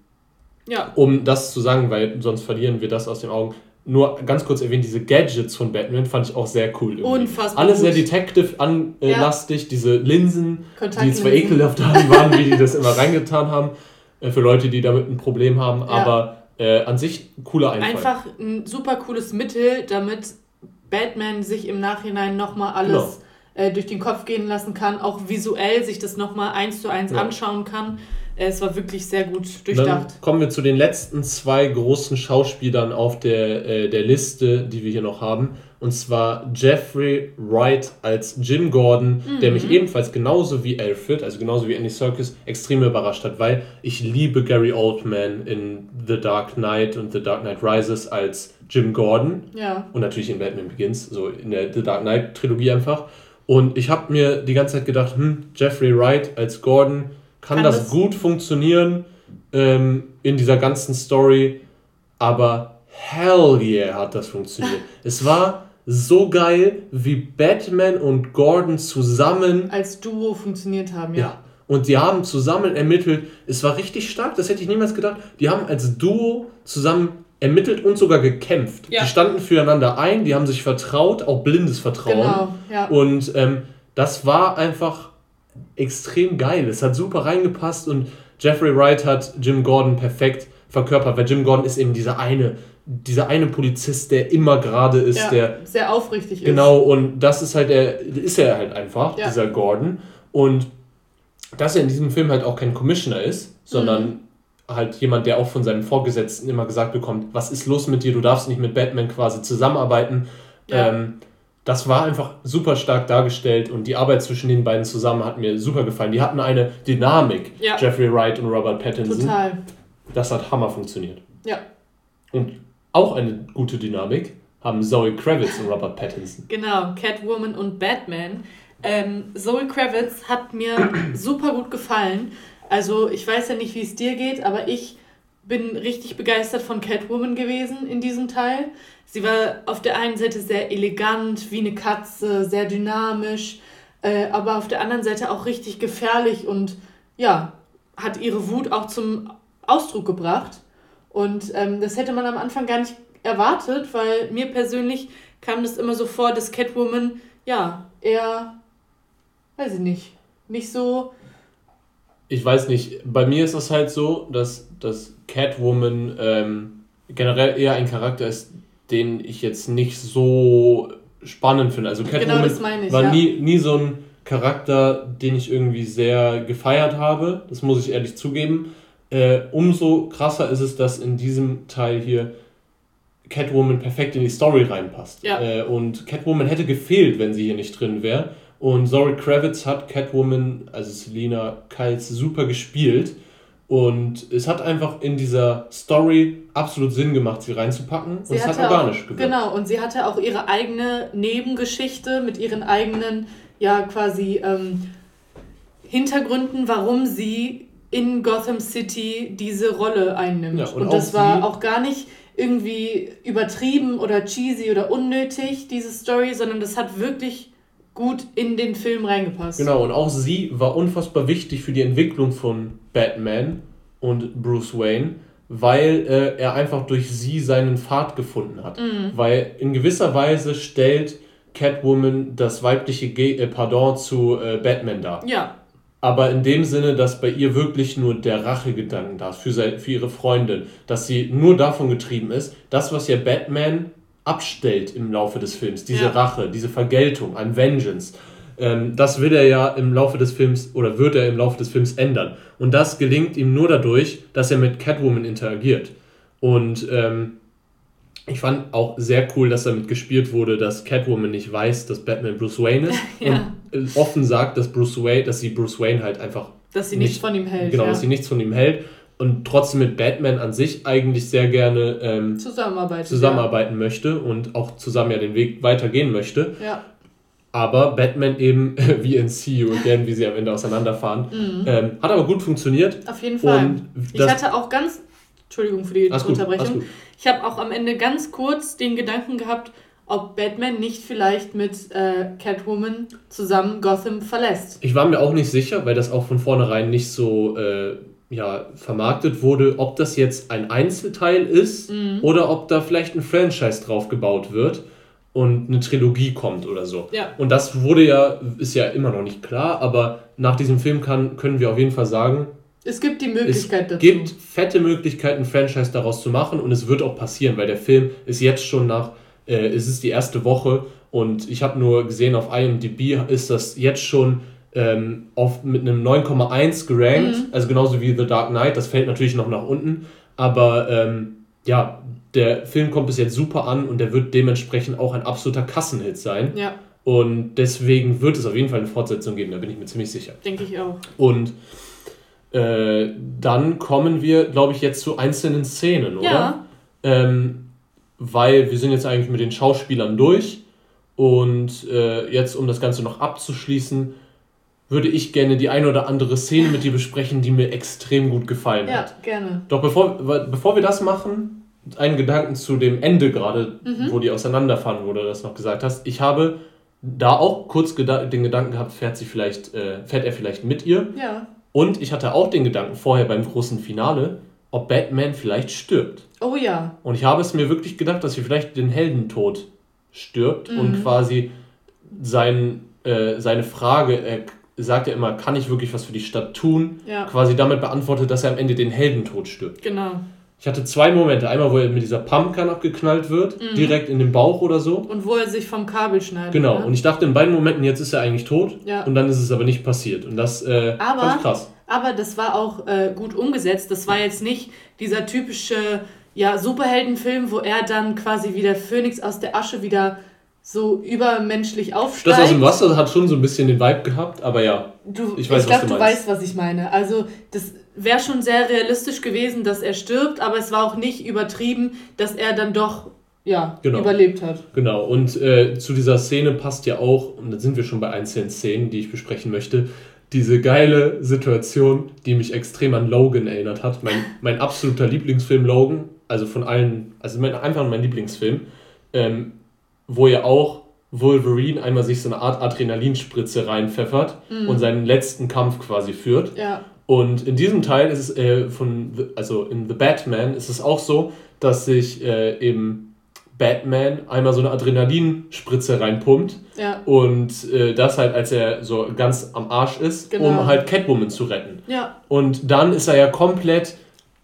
ja. um das zu sagen, weil sonst verlieren wir das aus den Augen, nur ganz kurz erwähnt, diese Gadgets von Batman fand ich auch sehr cool. Irgendwie. Unfassbar. Alles sehr Detective-anlastig, Ja. diese Linsen, die zwar ekelhaft waren, wie die das immer reingetan haben, äh, für Leute, die damit ein Problem haben, aber äh, an sich cooler Einfall. Einfach ein super cooles Mittel, damit Batman sich im Nachhinein nochmal alles äh, durch den Kopf gehen lassen kann, auch visuell sich das nochmal eins zu eins Ja. anschauen kann. Äh, es war wirklich sehr gut Dann durchdacht. kommen wir zu den letzten zwei großen Schauspielern auf der, äh, der Liste, die wir hier noch haben. Und zwar Jeffrey Wright als Jim Gordon, der Mhm. mich ebenfalls genauso wie Alfred, also genauso wie Andy Serkis, extrem überrascht hat, weil ich liebe Gary Oldman in The Dark Knight und The Dark Knight Rises als Jim Gordon. Ja. Und natürlich in Batman Begins, so in der The Dark Knight Trilogie einfach. Und ich habe mir die ganze Zeit gedacht, hm, Jeffrey Wright als Gordon, kann, Kann das, das- gut funktionieren ähm, in dieser ganzen Story? Aber hell yeah hat das funktioniert. es war so geil, wie Batman und Gordon zusammen Als Duo funktioniert haben, ja. ja. Und die haben zusammen ermittelt. Es war richtig stark, das hätte ich niemals gedacht. Die haben als Duo zusammen ermittelt und sogar gekämpft. Ja. Die standen füreinander ein, die haben sich vertraut, auch blindes Vertrauen. Genau, ja. Und ähm, das war einfach extrem geil. Es hat super reingepasst und Jeffrey Wright hat Jim Gordon perfekt verkörpert, weil Jim Gordon ist eben dieser eine, dieser eine Polizist, der immer gerade ist, ja, der sehr aufrichtig ist. Genau, und das ist halt der, ist er halt einfach, Ja. dieser Gordon. Und dass er in diesem Film halt auch kein Commissioner ist, sondern Mhm. halt jemand, der auch von seinem Vorgesetzten immer gesagt bekommt, was ist los mit dir, du darfst nicht mit Batman quasi zusammenarbeiten. Ja. Ähm, das war einfach super stark dargestellt und die Arbeit zwischen den beiden zusammen hat mir super gefallen. Die hatten eine Dynamik, Ja. Jeffrey Wright und Robert Pattinson. Total. Das hat Hammer funktioniert. Ja. Und auch eine gute Dynamik haben Zoe Kravitz und Robert Pattinson. Genau, Catwoman und Batman. Ähm, Zoe Kravitz hat mir super gut gefallen. Also ich weiß ja nicht, wie es dir geht, aber ich bin richtig begeistert von Catwoman gewesen in diesem Teil. Sie war auf der einen Seite sehr elegant, wie eine Katze, sehr dynamisch, äh, aber auf der anderen Seite auch richtig gefährlich und ja, hat ihre Wut auch zum Ausdruck gebracht. Und ähm, das hätte man am Anfang gar nicht erwartet, weil mir persönlich kam das immer so vor, dass Catwoman, ja, eher, weiß ich nicht, nicht so, ich weiß nicht, bei mir ist es halt so, dass, dass Catwoman ähm, generell eher ein Charakter ist, den ich jetzt nicht so spannend finde. Also genau Catwoman meine ich. war ja. nie, nie so ein Charakter, den ich irgendwie sehr gefeiert habe. Das muss ich ehrlich zugeben. Äh, umso krasser ist es, dass in diesem Teil hier Catwoman perfekt in die Story reinpasst. Ja. Äh, und Catwoman hätte gefehlt, wenn sie hier nicht drin wäre. Und Zoe Kravitz hat Catwoman, also Selina Kiles, super gespielt. Und es hat einfach in dieser Story absolut Sinn gemacht, sie reinzupacken. Sie und es hat organisch auch, gewirkt. Genau, und sie hatte auch ihre eigene Nebengeschichte mit ihren eigenen, ja, quasi ähm, Hintergründen, warum sie in Gotham City diese Rolle einnimmt. Ja, und und das war auch gar nicht irgendwie übertrieben oder cheesy oder unnötig, diese Story, sondern das hat wirklich gut in den Film reingepasst. Genau, und auch sie war unfassbar wichtig für die Entwicklung von Batman und Bruce Wayne, weil äh, er einfach durch sie seinen Pfad gefunden hat. Mhm. Weil in gewisser Weise stellt Catwoman das weibliche Ge äh, Pardon zu äh, Batman dar. Ja, Aber in dem Sinne, dass bei ihr wirklich nur der Rachegedanken da ist für, für ihre Freundin, dass sie nur davon getrieben ist, das, was ja Batman abstellt im Laufe des Films, diese Ja. Rache, diese Vergeltung, ein Vengeance, ähm, das will er ja im Laufe des Films oder wird er im Laufe des Films ändern. Und das gelingt ihm nur dadurch, dass er mit Catwoman interagiert. Und ähm, ich fand auch sehr cool, dass damit gespielt wurde, dass Catwoman nicht weiß, dass Batman Bruce Wayne ist Ja. und äh, offen sagt, dass Bruce Wayne, dass sie Bruce Wayne halt einfach dass sie Nicht- nichts von ihm hält. genau, ja. dass sie nichts von ihm hält und trotzdem mit Batman an sich eigentlich sehr gerne ähm, zusammenarbeitet. zusammenarbeiten möchte und auch zusammen ja den Weg weitergehen möchte. Ja. ja. Aber Batman eben, wie in See You Again, wie sie am Ende auseinanderfahren, Mhm. ähm, hat aber gut funktioniert. Auf jeden Fall. Ich hatte auch ganz Entschuldigung für die Unterbrechung. Ich habe auch am Ende ganz kurz den Gedanken gehabt, ob Batman nicht vielleicht mit äh, Catwoman zusammen Gotham verlässt. Ich war mir auch nicht sicher, weil das auch von vornherein nicht so äh, ja, vermarktet wurde, ob das jetzt ein Einzelteil ist mhm. oder ob da vielleicht ein Franchise drauf gebaut wird und eine Trilogie kommt oder so. Ja. Und das wurde ja, ist ja immer noch nicht klar, aber nach diesem Film kann, können wir auf jeden Fall sagen, es gibt die Möglichkeit es dazu. Es gibt fette Möglichkeiten, ein Franchise daraus zu machen und es wird auch passieren, weil der Film ist jetzt schon nach, äh, es ist die erste Woche und ich habe nur gesehen, auf IMDb ist das jetzt schon ähm, auf, mit einem 9,1 gerankt, mhm. also genauso wie The Dark Knight, das fällt natürlich noch nach unten, aber ähm, ja, der Film kommt bis jetzt super an und der wird dementsprechend auch ein absoluter Kassenhit sein. Ja. Und deswegen wird es auf jeden Fall eine Fortsetzung geben, da bin ich mir ziemlich sicher. Denke ich auch. Und äh, dann kommen wir, glaube ich, jetzt zu einzelnen Szenen, oder? Ja. Ähm, weil wir sind jetzt eigentlich mit den Schauspielern durch und äh, jetzt, um das Ganze noch abzuschließen, würde ich gerne die eine oder andere Szene mit dir besprechen, die mir extrem gut gefallen ja, hat. Ja, gerne. Doch bevor, bevor wir das machen, einen Gedanken zu dem Ende gerade, mhm. wo die auseinanderfahren, wo du das noch gesagt hast. Ich habe da auch kurz den Gedanken gehabt, fährt sie vielleicht, äh, fährt er vielleicht mit ihr? Ja. Und ich hatte auch den Gedanken vorher beim großen Finale, ob Batman vielleicht stirbt. Oh ja. Und ich habe es mir wirklich gedacht, dass sie vielleicht den Heldentod stirbt mhm. und quasi sein, äh, seine Frage, er sagt ja immer, kann ich wirklich was für die Stadt tun? Ja. Quasi damit beantwortet, dass er am Ende den Heldentod stirbt. Genau. Ich hatte zwei Momente. Einmal, wo er mit dieser Pumpgun abgeknallt wird, mhm. direkt in den Bauch oder so. Und wo er sich vom Kabel schneidet. Genau. Ne? Und ich dachte in beiden Momenten, jetzt ist er eigentlich tot. Ja. Und dann ist es aber nicht passiert. Und das äh, aber, ich krass. Aber das war auch äh, gut umgesetzt. Das war jetzt nicht dieser typische ja, Superheldenfilm, wo er dann quasi wie der Phönix aus der Asche wieder so übermenschlich aufsteigt. Das aus dem Wasser hat schon so ein bisschen den Vibe gehabt, aber ja. Du, ich weiß, ich glaube, du, du weißt, was ich meine. Also, das wäre schon sehr realistisch gewesen, dass er stirbt, aber es war auch nicht übertrieben, dass er dann doch ja, genau. überlebt hat. Genau, und äh, zu dieser Szene passt ja auch, und dann sind wir schon bei einzelnen Szenen, die ich besprechen möchte, diese geile Situation, die mich extrem an Logan erinnert hat. Mein, mein absoluter Lieblingsfilm Logan, also von allen, also mein, einfach mein Lieblingsfilm. Ähm, wo ja auch Wolverine einmal sich so eine Art Adrenalinspritze reinpfeffert mhm. und seinen letzten Kampf quasi führt. Ja. Und in diesem Teil ist es äh, von, also in The Batman ist es auch so, dass sich äh, eben Batman einmal so eine Adrenalinspritze reinpumpt. Ja. Und äh, das halt, als er so ganz am Arsch ist, genau. um halt Catwoman zu retten. Ja. Und dann ist er ja komplett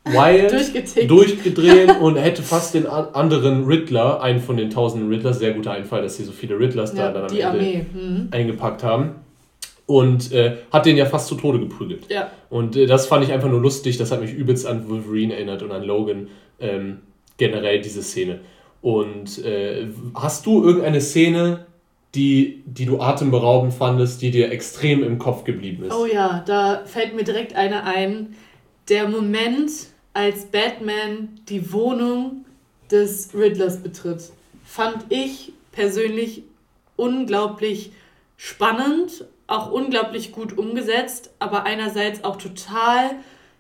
wild, durchgedreht und hätte fast den anderen Riddler, einen von den tausenden Riddlers, sehr guter Einfall, dass sie so viele Riddlers ja, da dann am Ende Armee. Mhm. eingepackt haben. Und äh, hat den ja fast zu Tode geprügelt. Ja. Und äh, das fand ich einfach nur lustig. Das hat mich übelst an Wolverine erinnert und an Logan. Ähm, generell diese Szene. Und äh, hast du irgendeine Szene, die, die du atemberaubend fandest, die dir extrem im Kopf geblieben ist? Oh ja, da fällt mir direkt eine ein. Der Moment, als Batman die Wohnung des Riddlers betritt, fand ich persönlich unglaublich spannend, auch unglaublich gut umgesetzt, aber einerseits auch total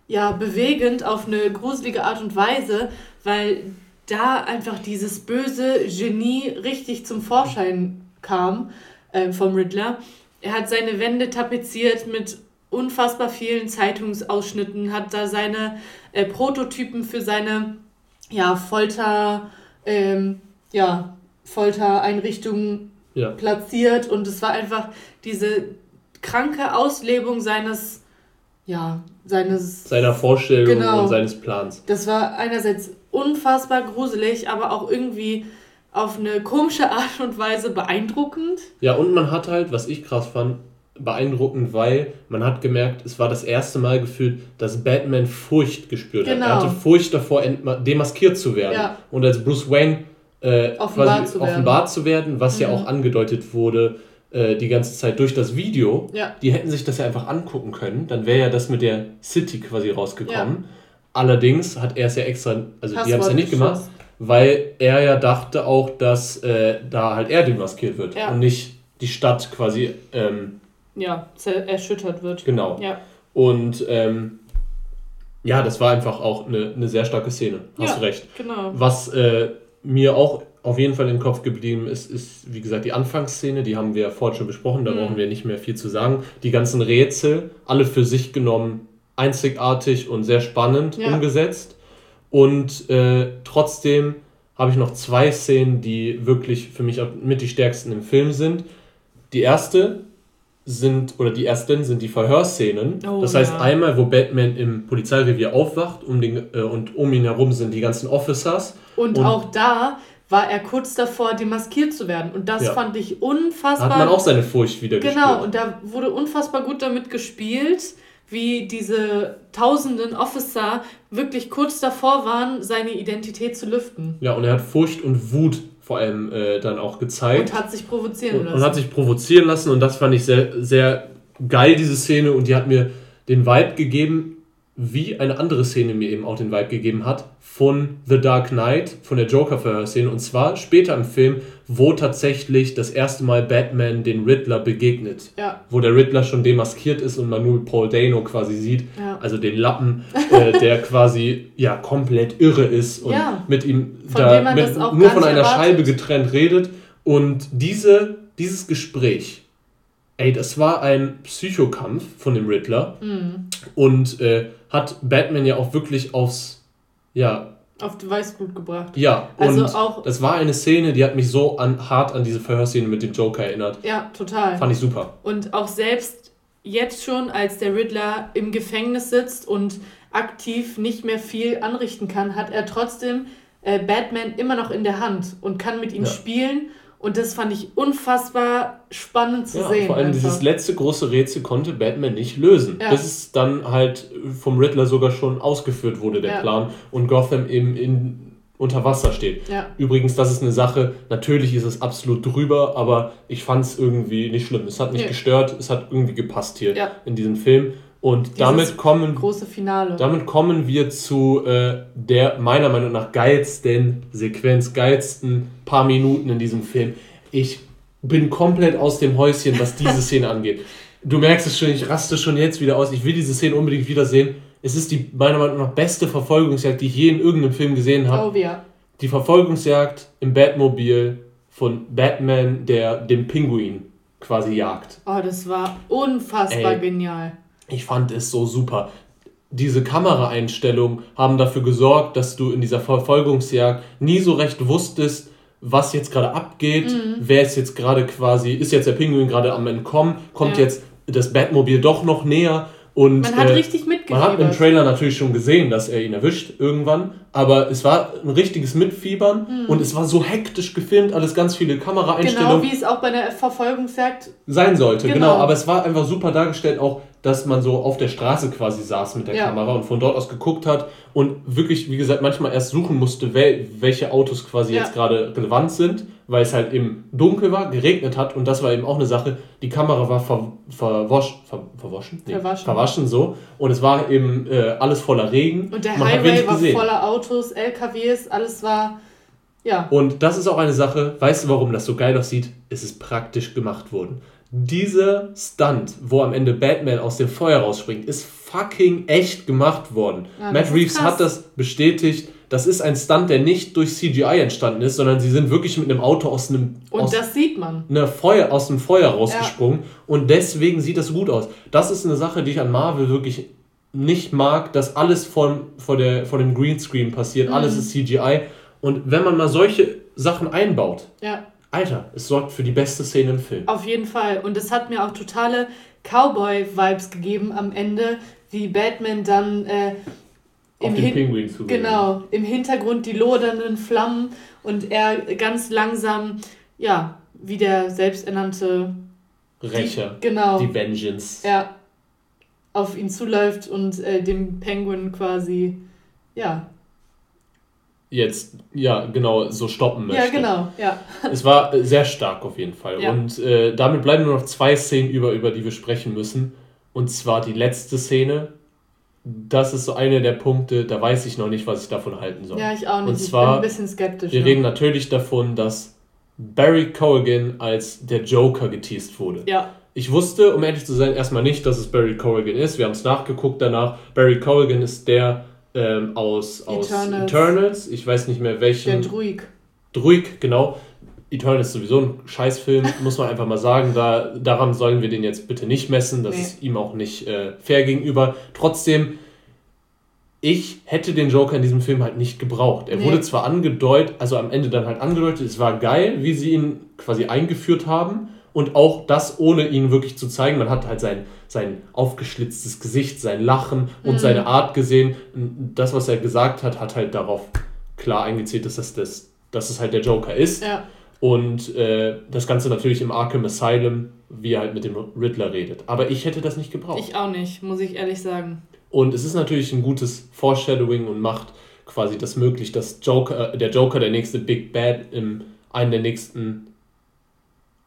ja, bewegend auf eine gruselige Art und Weise, weil da einfach dieses böse Genie richtig zum Vorschein kam äh, vom Riddler. Er hat seine Wände tapeziert mit unfassbar vielen Zeitungsausschnitten, hat da seine äh, Prototypen für seine ja, Folter, ähm, ja, Foltereinrichtungen ja. platziert und es war einfach diese kranke Auslebung seines, ja, seines... Seiner Vorstellung genau, und seines Plans. Das war einerseits unfassbar gruselig, aber auch irgendwie auf eine komische Art und Weise beeindruckend. Ja, und man hat halt, was ich krass fand, beeindruckend, weil man hat gemerkt, es war das erste Mal gefühlt, dass Batman Furcht gespürt genau. hat. Er hatte genau. Furcht davor, demaskiert zu werden. Ja. Und als Bruce Wayne äh, offenbart, zu offenbart, zu werden, was mhm. ja auch angedeutet wurde äh, die ganze Zeit durch das Video, ja. die hätten sich das ja einfach angucken können, dann wäre ja das mit der City quasi rausgekommen. Ja. Allerdings hat er es ja extra, also Passwort die haben es ja nicht gemacht, weil er ja dachte auch, dass äh, da halt er demaskiert wird und nicht die Stadt quasi ähm, ja, erschüttert wird. Genau. Ja. Und ähm, ja, das war einfach auch eine, eine sehr starke Szene. Hast Ja, du recht. genau. Was äh, mir auch auf jeden Fall im Kopf geblieben ist, ist, wie gesagt, die Anfangsszene, die haben wir vorhin schon besprochen, da Mhm. brauchen wir nicht mehr viel zu sagen. Die ganzen Rätsel, alle für sich genommen einzigartig und sehr spannend Ja. umgesetzt. Und äh, trotzdem habe ich noch zwei Szenen, die wirklich für mich mit die stärksten im Film sind. Die erste sind, oder die ersten sind die Verhörszenen. Oh, das heißt, ja. einmal, wo Batman im Polizeirevier aufwacht um den, äh, und um ihn herum sind die ganzen Officers. Und, Und- auch da war er kurz davor, demaskiert zu werden. Und das Ja. fand ich Da unfassbar. hat man auch seine Furcht wieder Genau, und da wurde unfassbar gut damit gespielt, wie diese tausenden Officer wirklich kurz davor waren, seine Identität zu lüften. Ja, und er hat Furcht und Wut vor allem äh, dann auch gezeigt. Und hat sich provozieren und, lassen. und hat sich provozieren lassen und das fand ich sehr, sehr geil, diese Szene und die hat mir den Vibe gegeben, wie eine andere Szene mir eben auch den Vibe gegeben hat von The Dark Knight, von der Joker-Verhörszene und zwar später im Film, wo tatsächlich das erste Mal Batman den Riddler begegnet. ja, Wo der Riddler schon demaskiert ist und man nur Paul Dano quasi sieht, ja. also den Lappen, äh, der quasi ja komplett irre ist und Ja. mit ihm Von da mit, nur von einer erwartet. Scheibe getrennt redet. Und diese, dieses Gespräch, ey, das war ein Psychokampf von dem Riddler Hm. und äh, hat Batman ja auch wirklich aufs, ja, Auf die Weißblut gebracht. ja, Also und auch- das war eine Szene, die hat mich so an, hart an diese Verhörszene mit dem Joker erinnert. Ja, total. Fand ich super. Und auch selbst jetzt schon, als der Riddler im Gefängnis sitzt und aktiv nicht mehr viel anrichten kann, hat er trotzdem äh, Batman immer noch in der Hand und kann mit ihm Ja. spielen. Und das fand ich unfassbar spannend zu Ja, sehen. vor allem einfach. dieses letzte große Rätsel konnte Batman nicht lösen. Ja. Bis es dann halt vom Riddler sogar schon ausgeführt wurde, der Ja. Plan, und Gotham eben in, unter Wasser steht. Ja. Übrigens, das ist eine Sache, natürlich ist es absolut drüber, aber ich fand es irgendwie nicht schlimm. Es hat nicht Nee. gestört, es hat irgendwie gepasst hier in diesem Film. Und Dieses damit kommen, große Finale. damit kommen wir zu äh, der meiner Meinung nach geilsten Sequenz, geilsten paar Minuten in diesem Film. Ich bin komplett aus dem Häuschen, was diese Szene angeht. Du merkst es schon, ich raste schon jetzt wieder aus. Ich will diese Szene unbedingt wiedersehen. Es ist die meiner Meinung nach beste Verfolgungsjagd, die ich je in irgendeinem Film gesehen habe. oh ja. Die Verfolgungsjagd im Batmobil von Batman, der den Pinguin quasi jagt. Oh, das war unfassbar Ey. genial. Ich fand es so super. Diese Kameraeinstellungen haben dafür gesorgt, dass du in dieser Verfolgungsjagd nie so recht wusstest, was jetzt gerade abgeht, Mhm. wer ist jetzt gerade quasi, ist jetzt der Pinguin gerade am Entkommen, kommt Ja. jetzt das Batmobil doch noch näher und Man hat äh, richtig man hat im mitgefiebert. Trailer natürlich schon gesehen, dass er ihn erwischt irgendwann, aber es war ein richtiges Mitfiebern und es war so hektisch gefilmt, alles ganz viele Genau, Kameraeinstellungen wie es auch bei der Verfolgungsjagd sein sollte, genau. Genau. Aber es war einfach super dargestellt, auch, dass man so auf der Straße quasi saß mit der Ja. Kamera und von dort aus geguckt hat und wirklich, wie gesagt, manchmal erst suchen musste, wel welche Autos quasi Ja. jetzt gerade relevant sind, weil es halt eben dunkel war, geregnet hat und das war eben auch eine Sache. Die Kamera war ver verwosch ver verwaschen? Verwaschen. verwaschen so und es war eben äh, alles voller Regen. und der Man Highway war gesehen. voller Autos, LKWs, alles war ja. Und das ist auch eine Sache, weißt du, warum das so geil aussieht? Es ist praktisch gemacht worden. Dieser Stunt, wo am Ende Batman aus dem Feuer rausspringt, ist fucking echt gemacht worden. Ja, Matt Reeves hat das bestätigt. Das ist ein Stunt, der nicht durch CGI entstanden ist, sondern sie sind wirklich mit einem Auto aus einem Und aus das sieht man. Feuer, aus dem Feuer rausgesprungen und deswegen sieht das gut aus. Das ist eine Sache, die ich an Marvel wirklich nicht mag, dass alles von, vor, der, vor dem Greenscreen passiert, Mhm. alles ist CGI und wenn man mal solche Sachen einbaut, Ja, Alter, es sorgt für die beste Szene im Film. auf jeden Fall. Und es hat mir auch totale Cowboy-Vibes gegeben am Ende, wie Batman dann äh, Auf im, Hin zu genau, im Hintergrund die lodernden Flammen und er ganz langsam, ja, wie der selbsternannte Rächer, genau, die Vengeance. er auf ihn zuläuft und äh, dem Penguin quasi, ja, Jetzt, ja, genau, so stoppen möchte. ja, genau, ja. Es war äh, sehr stark auf jeden Fall. Ja. Und äh, damit bleiben nur noch zwei Szenen über, über die wir sprechen müssen. Und zwar die letzte Szene. Das ist so einer der Punkte, da weiß ich noch nicht, was ich davon halten soll. Ja, ich auch nicht. Und ich bin zwar, ein bisschen skeptisch. Wir ne? reden natürlich davon, dass Barry Corrigan als der Joker geteased wurde. Ja. Ich wusste, um ehrlich zu sein, erstmal nicht, dass es Barry Corrigan ist. Wir haben es nachgeguckt danach. Barry Corrigan ist der ähm, aus, aus Eternals. Eternals. Ich weiß nicht mehr welchen. Der Druig. Druig, genau. Eternals ist sowieso ein Scheißfilm, muss man einfach mal sagen. Da, daran sollen wir den jetzt bitte nicht messen. Das nee. ist ihm auch nicht äh, fair gegenüber. Trotzdem, ich hätte den Joker in diesem Film halt nicht gebraucht. Er nee. wurde zwar angedeutet, also am Ende dann halt angedeutet, es war geil, wie sie ihn quasi eingeführt haben. Und auch das ohne ihn wirklich zu zeigen. Man hat halt sein, sein aufgeschlitztes Gesicht, sein Lachen und mhm. seine Art gesehen. Das, was er gesagt hat, hat halt darauf klar eingezählt, dass das, das, dass es halt der Joker ist. Ja. Und äh, das Ganze natürlich im Arkham Asylum, wie er halt mit dem Riddler redet. Aber ich hätte das nicht gebraucht. Ich auch nicht, muss ich ehrlich sagen. Und es ist natürlich ein gutes Foreshadowing und macht quasi das möglich, dass Joker, äh, der Joker der nächste Big Bad in einem der nächsten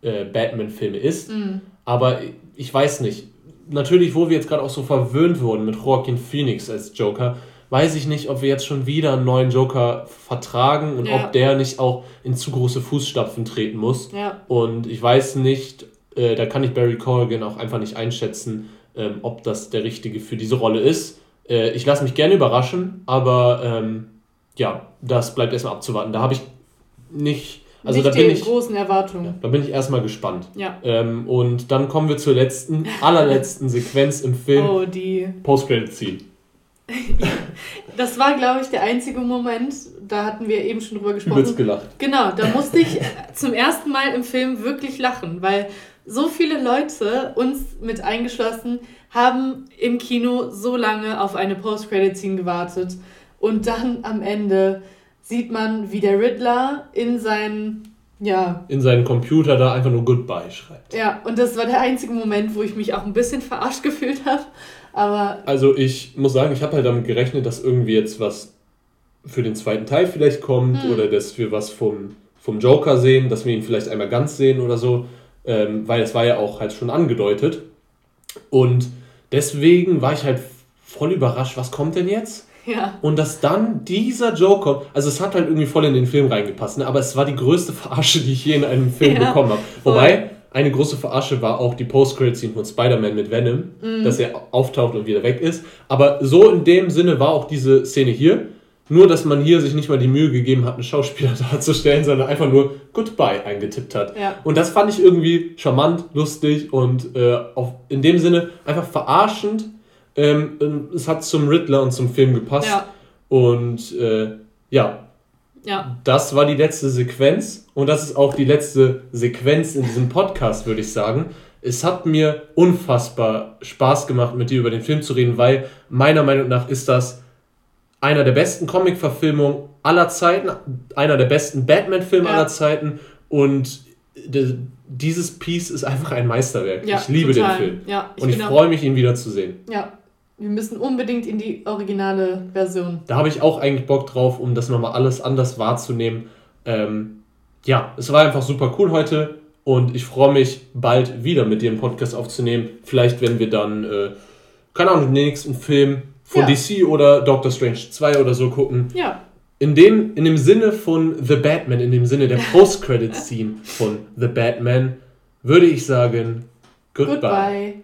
äh, Batman-Filme ist. Mhm. Aber ich weiß nicht. Natürlich, wo wir jetzt gerade auch so verwöhnt wurden mit Joaquin Phoenix als Joker, weiß ich nicht, ob wir jetzt schon wieder einen neuen Joker vertragen und ja. ob der nicht auch in zu große Fußstapfen treten muss. Ja. Und ich weiß nicht, äh, da kann ich Barry Corrigan auch einfach nicht einschätzen, ähm, ob das der Richtige für diese Rolle ist. Äh, ich lasse mich gerne überraschen, aber ähm, ja, das bleibt erstmal abzuwarten. Da habe ich nicht also Nicht da bin ich großen Erwartungen. Ja, da bin ich erstmal gespannt. Ja. Ähm, und dann kommen wir zur letzten, allerletzten Sequenz im Film. Oh, die. Post-Credit-Scene. das war, glaube ich, der einzige Moment, da hatten wir eben schon drüber gesprochen. Du gelacht. Genau, da musste ich zum ersten Mal im Film wirklich lachen, weil so viele Leute, uns mit eingeschlossen, haben im Kino so lange auf eine Post-Credit-Scene gewartet und dann am Ende sieht man, wie der Riddler in seinen ja. In seinen Computer da einfach nur Goodbye schreibt. Ja, und das war der einzige Moment, wo ich mich auch ein bisschen verarscht gefühlt habe. Aber. Also ich muss sagen, ich habe halt damit gerechnet, dass irgendwie jetzt was für den zweiten Teil vielleicht kommt hm. oder dass wir was vom, vom Joker sehen, dass wir ihn vielleicht einmal ganz sehen oder so. Ähm, weil es war ja auch halt schon angedeutet. Und deswegen war ich halt voll überrascht, was kommt denn jetzt? Ja. Und dass dann dieser Joker, also es hat halt irgendwie voll in den Film reingepasst, ne? aber es war die größte Verarsche, die ich je in einem Film ja, bekommen habe. Wobei, eine große Verarsche war auch die Post-Credit-Scene von Spider-Man mit Venom, mhm. dass er auftaucht und wieder weg ist. Aber so in dem Sinne war auch diese Szene hier. Nur, dass man hier sich nicht mal die Mühe gegeben hat, einen Schauspieler darzustellen, sondern einfach nur Goodbye eingetippt hat. Ja. Und das fand ich irgendwie charmant, lustig und äh, auf, in dem Sinne einfach verarschend, ähm, es hat zum Riddler und zum Film gepasst. Ja. Und äh, ja. ja, das war die letzte Sequenz. Und das ist auch die letzte Sequenz in diesem Podcast, würde ich sagen. Es hat mir unfassbar Spaß gemacht, mit dir über den Film zu reden, weil meiner Meinung nach ist das einer der besten Comic-Verfilmungen aller Zeiten, einer der besten Batman-Filme ja. aller Zeiten und dieses Piece ist einfach ein Meisterwerk. Ja, ich liebe total. den Film. Ja, ich und ich freue mich, ihn wieder zu sehen. Ja, wir müssen unbedingt in die originale Version. Da habe ich auch eigentlich Bock drauf, um das nochmal alles anders wahrzunehmen. Ähm, ja, es war einfach super cool heute und ich freue mich, bald wieder mit dir einen Podcast aufzunehmen. Vielleicht, wenn wir dann, äh, keine Ahnung, den nächsten Film von ja. DC oder Doctor Strange 2 oder so gucken. Ja. In dem, in dem Sinne von The Batman, in dem Sinne der Post-Credit-Scene von The Batman, würde ich sagen, goodbye. goodbye.